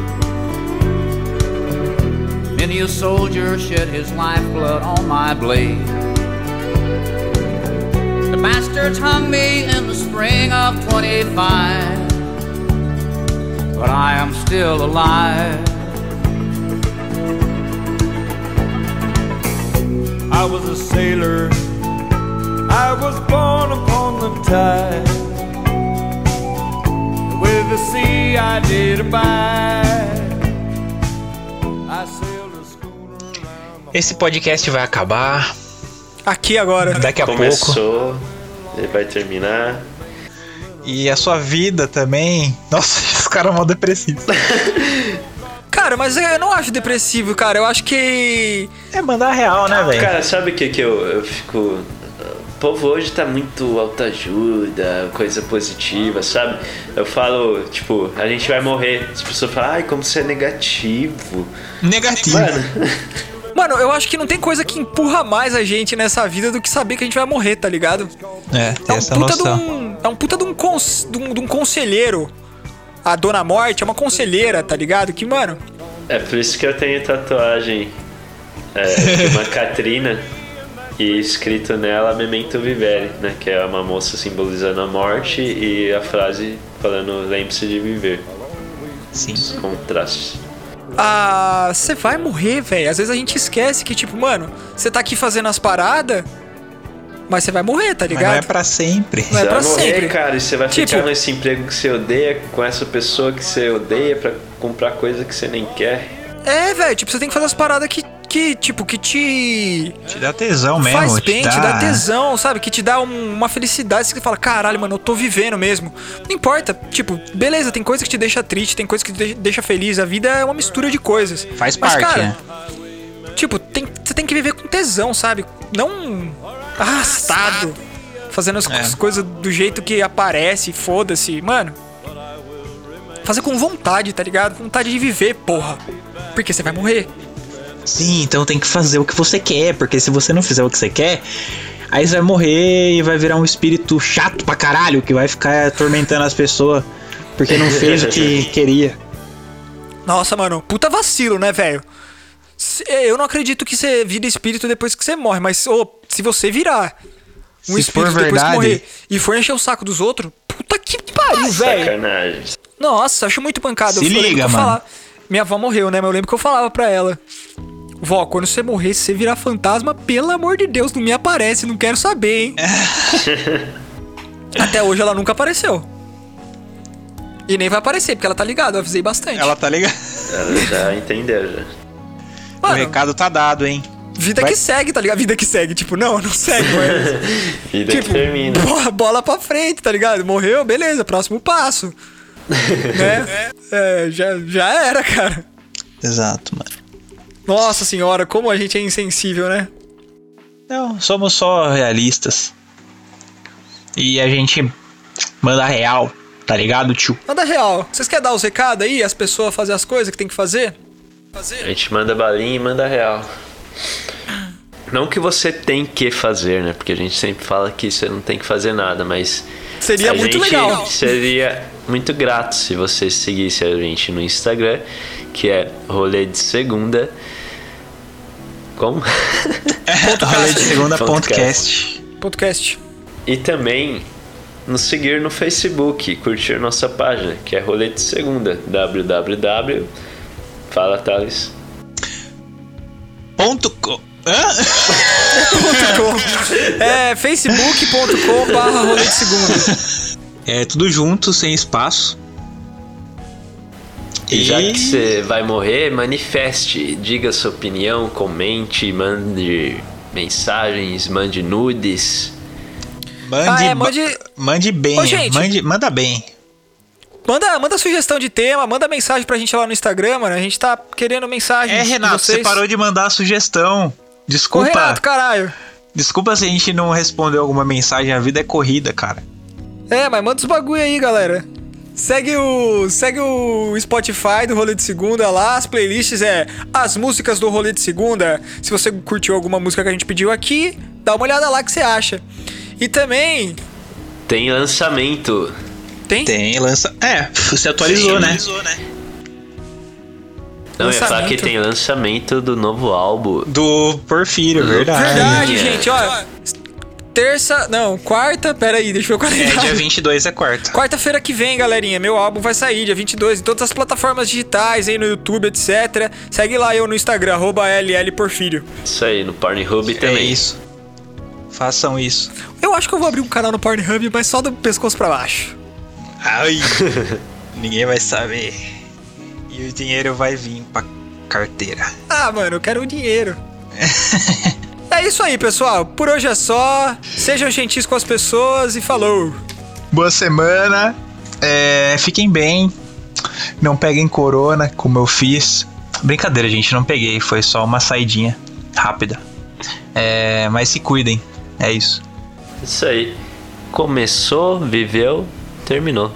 Many a soldier shed his lifeblood on my blade. The bastards hung me in the spring of 25 but I am still alive. I was a sailor. I was born upon the tide. With the sea I did abide. Esse podcast vai acabar Aqui agora. daqui a pouco. Começou, ele vai terminar. E a sua vida também. Nossa, esse cara é mó depressivo. Cara, mas eu não acho depressivo, cara. Eu acho que. É mandar real, né, velho? Cara, sabe o que, que eu, eu fico. O povo hoje tá muito autoajuda, coisa positiva, sabe? Eu falo, tipo, a gente vai morrer. As pessoas falam, ai, como você é negativo. Negativo. Mano, Mano, eu acho que não tem coisa que empurra mais a gente nessa vida do que saber que a gente vai morrer, tá ligado? É, É tem um essa puta de noção. um. É um puta de um, cons, de um, de um conselheiro. A Dona Morte é uma conselheira, tá ligado? Que, mano. é por isso que eu tenho tatuagem é, de uma Catrina e escrito nela Memento Vivere, né? Que é uma moça simbolizando a morte e a frase falando lembre-se de viver. Sim. Os contrastes. Ah, você vai morrer, velho. Às vezes a gente esquece que, tipo, mano, você tá aqui fazendo as paradas, mas você vai morrer, tá Mas ligado? não é pra sempre. Não é Você pra vai morrer, sempre. cara, e você vai Tipo- ficar nesse emprego que você odeia, com essa pessoa que você odeia pra comprar coisa que você nem quer. É, velho, tipo, você tem que fazer as paradas que, que tipo, que te Te dá tesão mesmo. faz bem, te dá tesão, sabe? Que te dá um- uma felicidade. Você fala, caralho, mano, eu tô vivendo mesmo. Não importa, tipo, beleza, tem coisa que te deixa triste, tem coisa que te de- deixa feliz. A vida é uma mistura de coisas. Faz Mas, parte, cara, né? Tipo, tem, você tem que viver com tesão, sabe? Não arrastado, fazendo as, É. as coisas do jeito que aparece, foda-se. Mano, fazer com vontade, tá ligado? Vontade de viver, porra. Porque você vai morrer. Sim, então tem que fazer o que você quer, porque se você não fizer o que você quer, aí você vai morrer e vai virar um espírito chato pra caralho que vai ficar atormentando as pessoas porque não fez o que queria. Nossa, mano, puta vacilo, né, velho? Se- Eu não acredito que você vira espírito depois que você morre, mas ô, se você virar um Se espírito depois que morrer e for encher o saco dos outros, puta que pariu, velho. Sacanagem. Nossa, acho muito pancada. Se eu liga, mano. falava- Minha avó morreu, né? Mas eu lembro que eu falava pra ela: Vó, quando você morrer, se você virar fantasma, pelo amor de Deus, não me aparece, não quero saber, hein? Até hoje ela nunca apareceu. E nem vai aparecer, porque ela tá ligada, eu avisei bastante. Ela tá ligado? Ela já entendeu já. O Mano, recado tá dado, hein? vida vai- que segue, tá ligado? Vida que segue. Tipo, não, não segue, mas. Vida tipo, que termina. bo- bola pra frente, tá ligado? Morreu, beleza, próximo passo. né? É, já, já era, cara. Exato, mano. Nossa senhora, como a gente é insensível, né? Não, somos só realistas. E a gente manda real, tá ligado, tio? Manda real. Vocês querem dar os recados aí? As pessoas fazer as coisas que tem que fazer? A Fazer? gente manda balinha e manda real. Não que você tem que fazer, né? Porque a gente sempre fala que você não tem que fazer nada, mas. Seria a muito gente legal. Seria muito grato se você seguisse a gente no Instagram, que é rolê de segunda. Como? Rolê de segunda Ponto ponto cast. Podcast. E também nos seguir no Facebook, curtir nossa página, que é Rolê de Segunda, www. Fala, Thales. Ponto co... Hã? Com- é facebook.com barra rolê de segunda. É tudo junto, sem espaço. E já que você vai morrer, manifeste, diga sua opinião, comente, mande mensagens, mande nudes. Mande, Ah, é, mande- mande bem, Ô, gente. mande, manda bem. Manda, manda sugestão de tema, manda mensagem pra gente lá no Instagram, mano. A gente tá querendo mensagem. É, Renato, de vocês. você parou de mandar a sugestão. Ô, Desculpa. Renato, caralho. Desculpa se a gente não respondeu alguma mensagem. A vida é corrida, cara. É, mas manda os bagulho aí, galera. Segue o, segue o Spotify do Rolê de Segunda lá, as playlists é as músicas do Rolê de Segunda. Se você curtiu alguma música que a gente pediu aqui, dá uma olhada lá que você acha. E também Tem lançamento. tem, Tem, lança. É, você atualizou, né? Não, eu ia falar que Lançamento. tem lançamento do novo álbum. Do Porfírio, verdade. Verdade, É. gente, ó. Terça, não, quarta, pera aí, deixa eu ver o É, dia 22 é quarta. Quarta-feira que vem, galerinha, meu álbum vai sair dia 22 em todas as plataformas digitais, aí no YouTube, etc. Segue lá eu no Instagram, arroba LL Porfírio. Isso aí, no Pornhub É também. isso. Façam isso. Eu acho que eu vou abrir um canal no Pornhub, mas só do pescoço pra baixo. Ai, ninguém vai saber. E o dinheiro vai vir pra carteira. Ah, mano, eu quero o dinheiro. é isso aí, pessoal. Por hoje é só. Sejam gentis com as pessoas e falou. Boa semana. É, fiquem bem. Não peguem corona, como eu fiz. Brincadeira, gente, não peguei. Foi só uma saidinha rápida. É, mas se cuidem. É isso. Isso aí. Começou, viveu, terminou.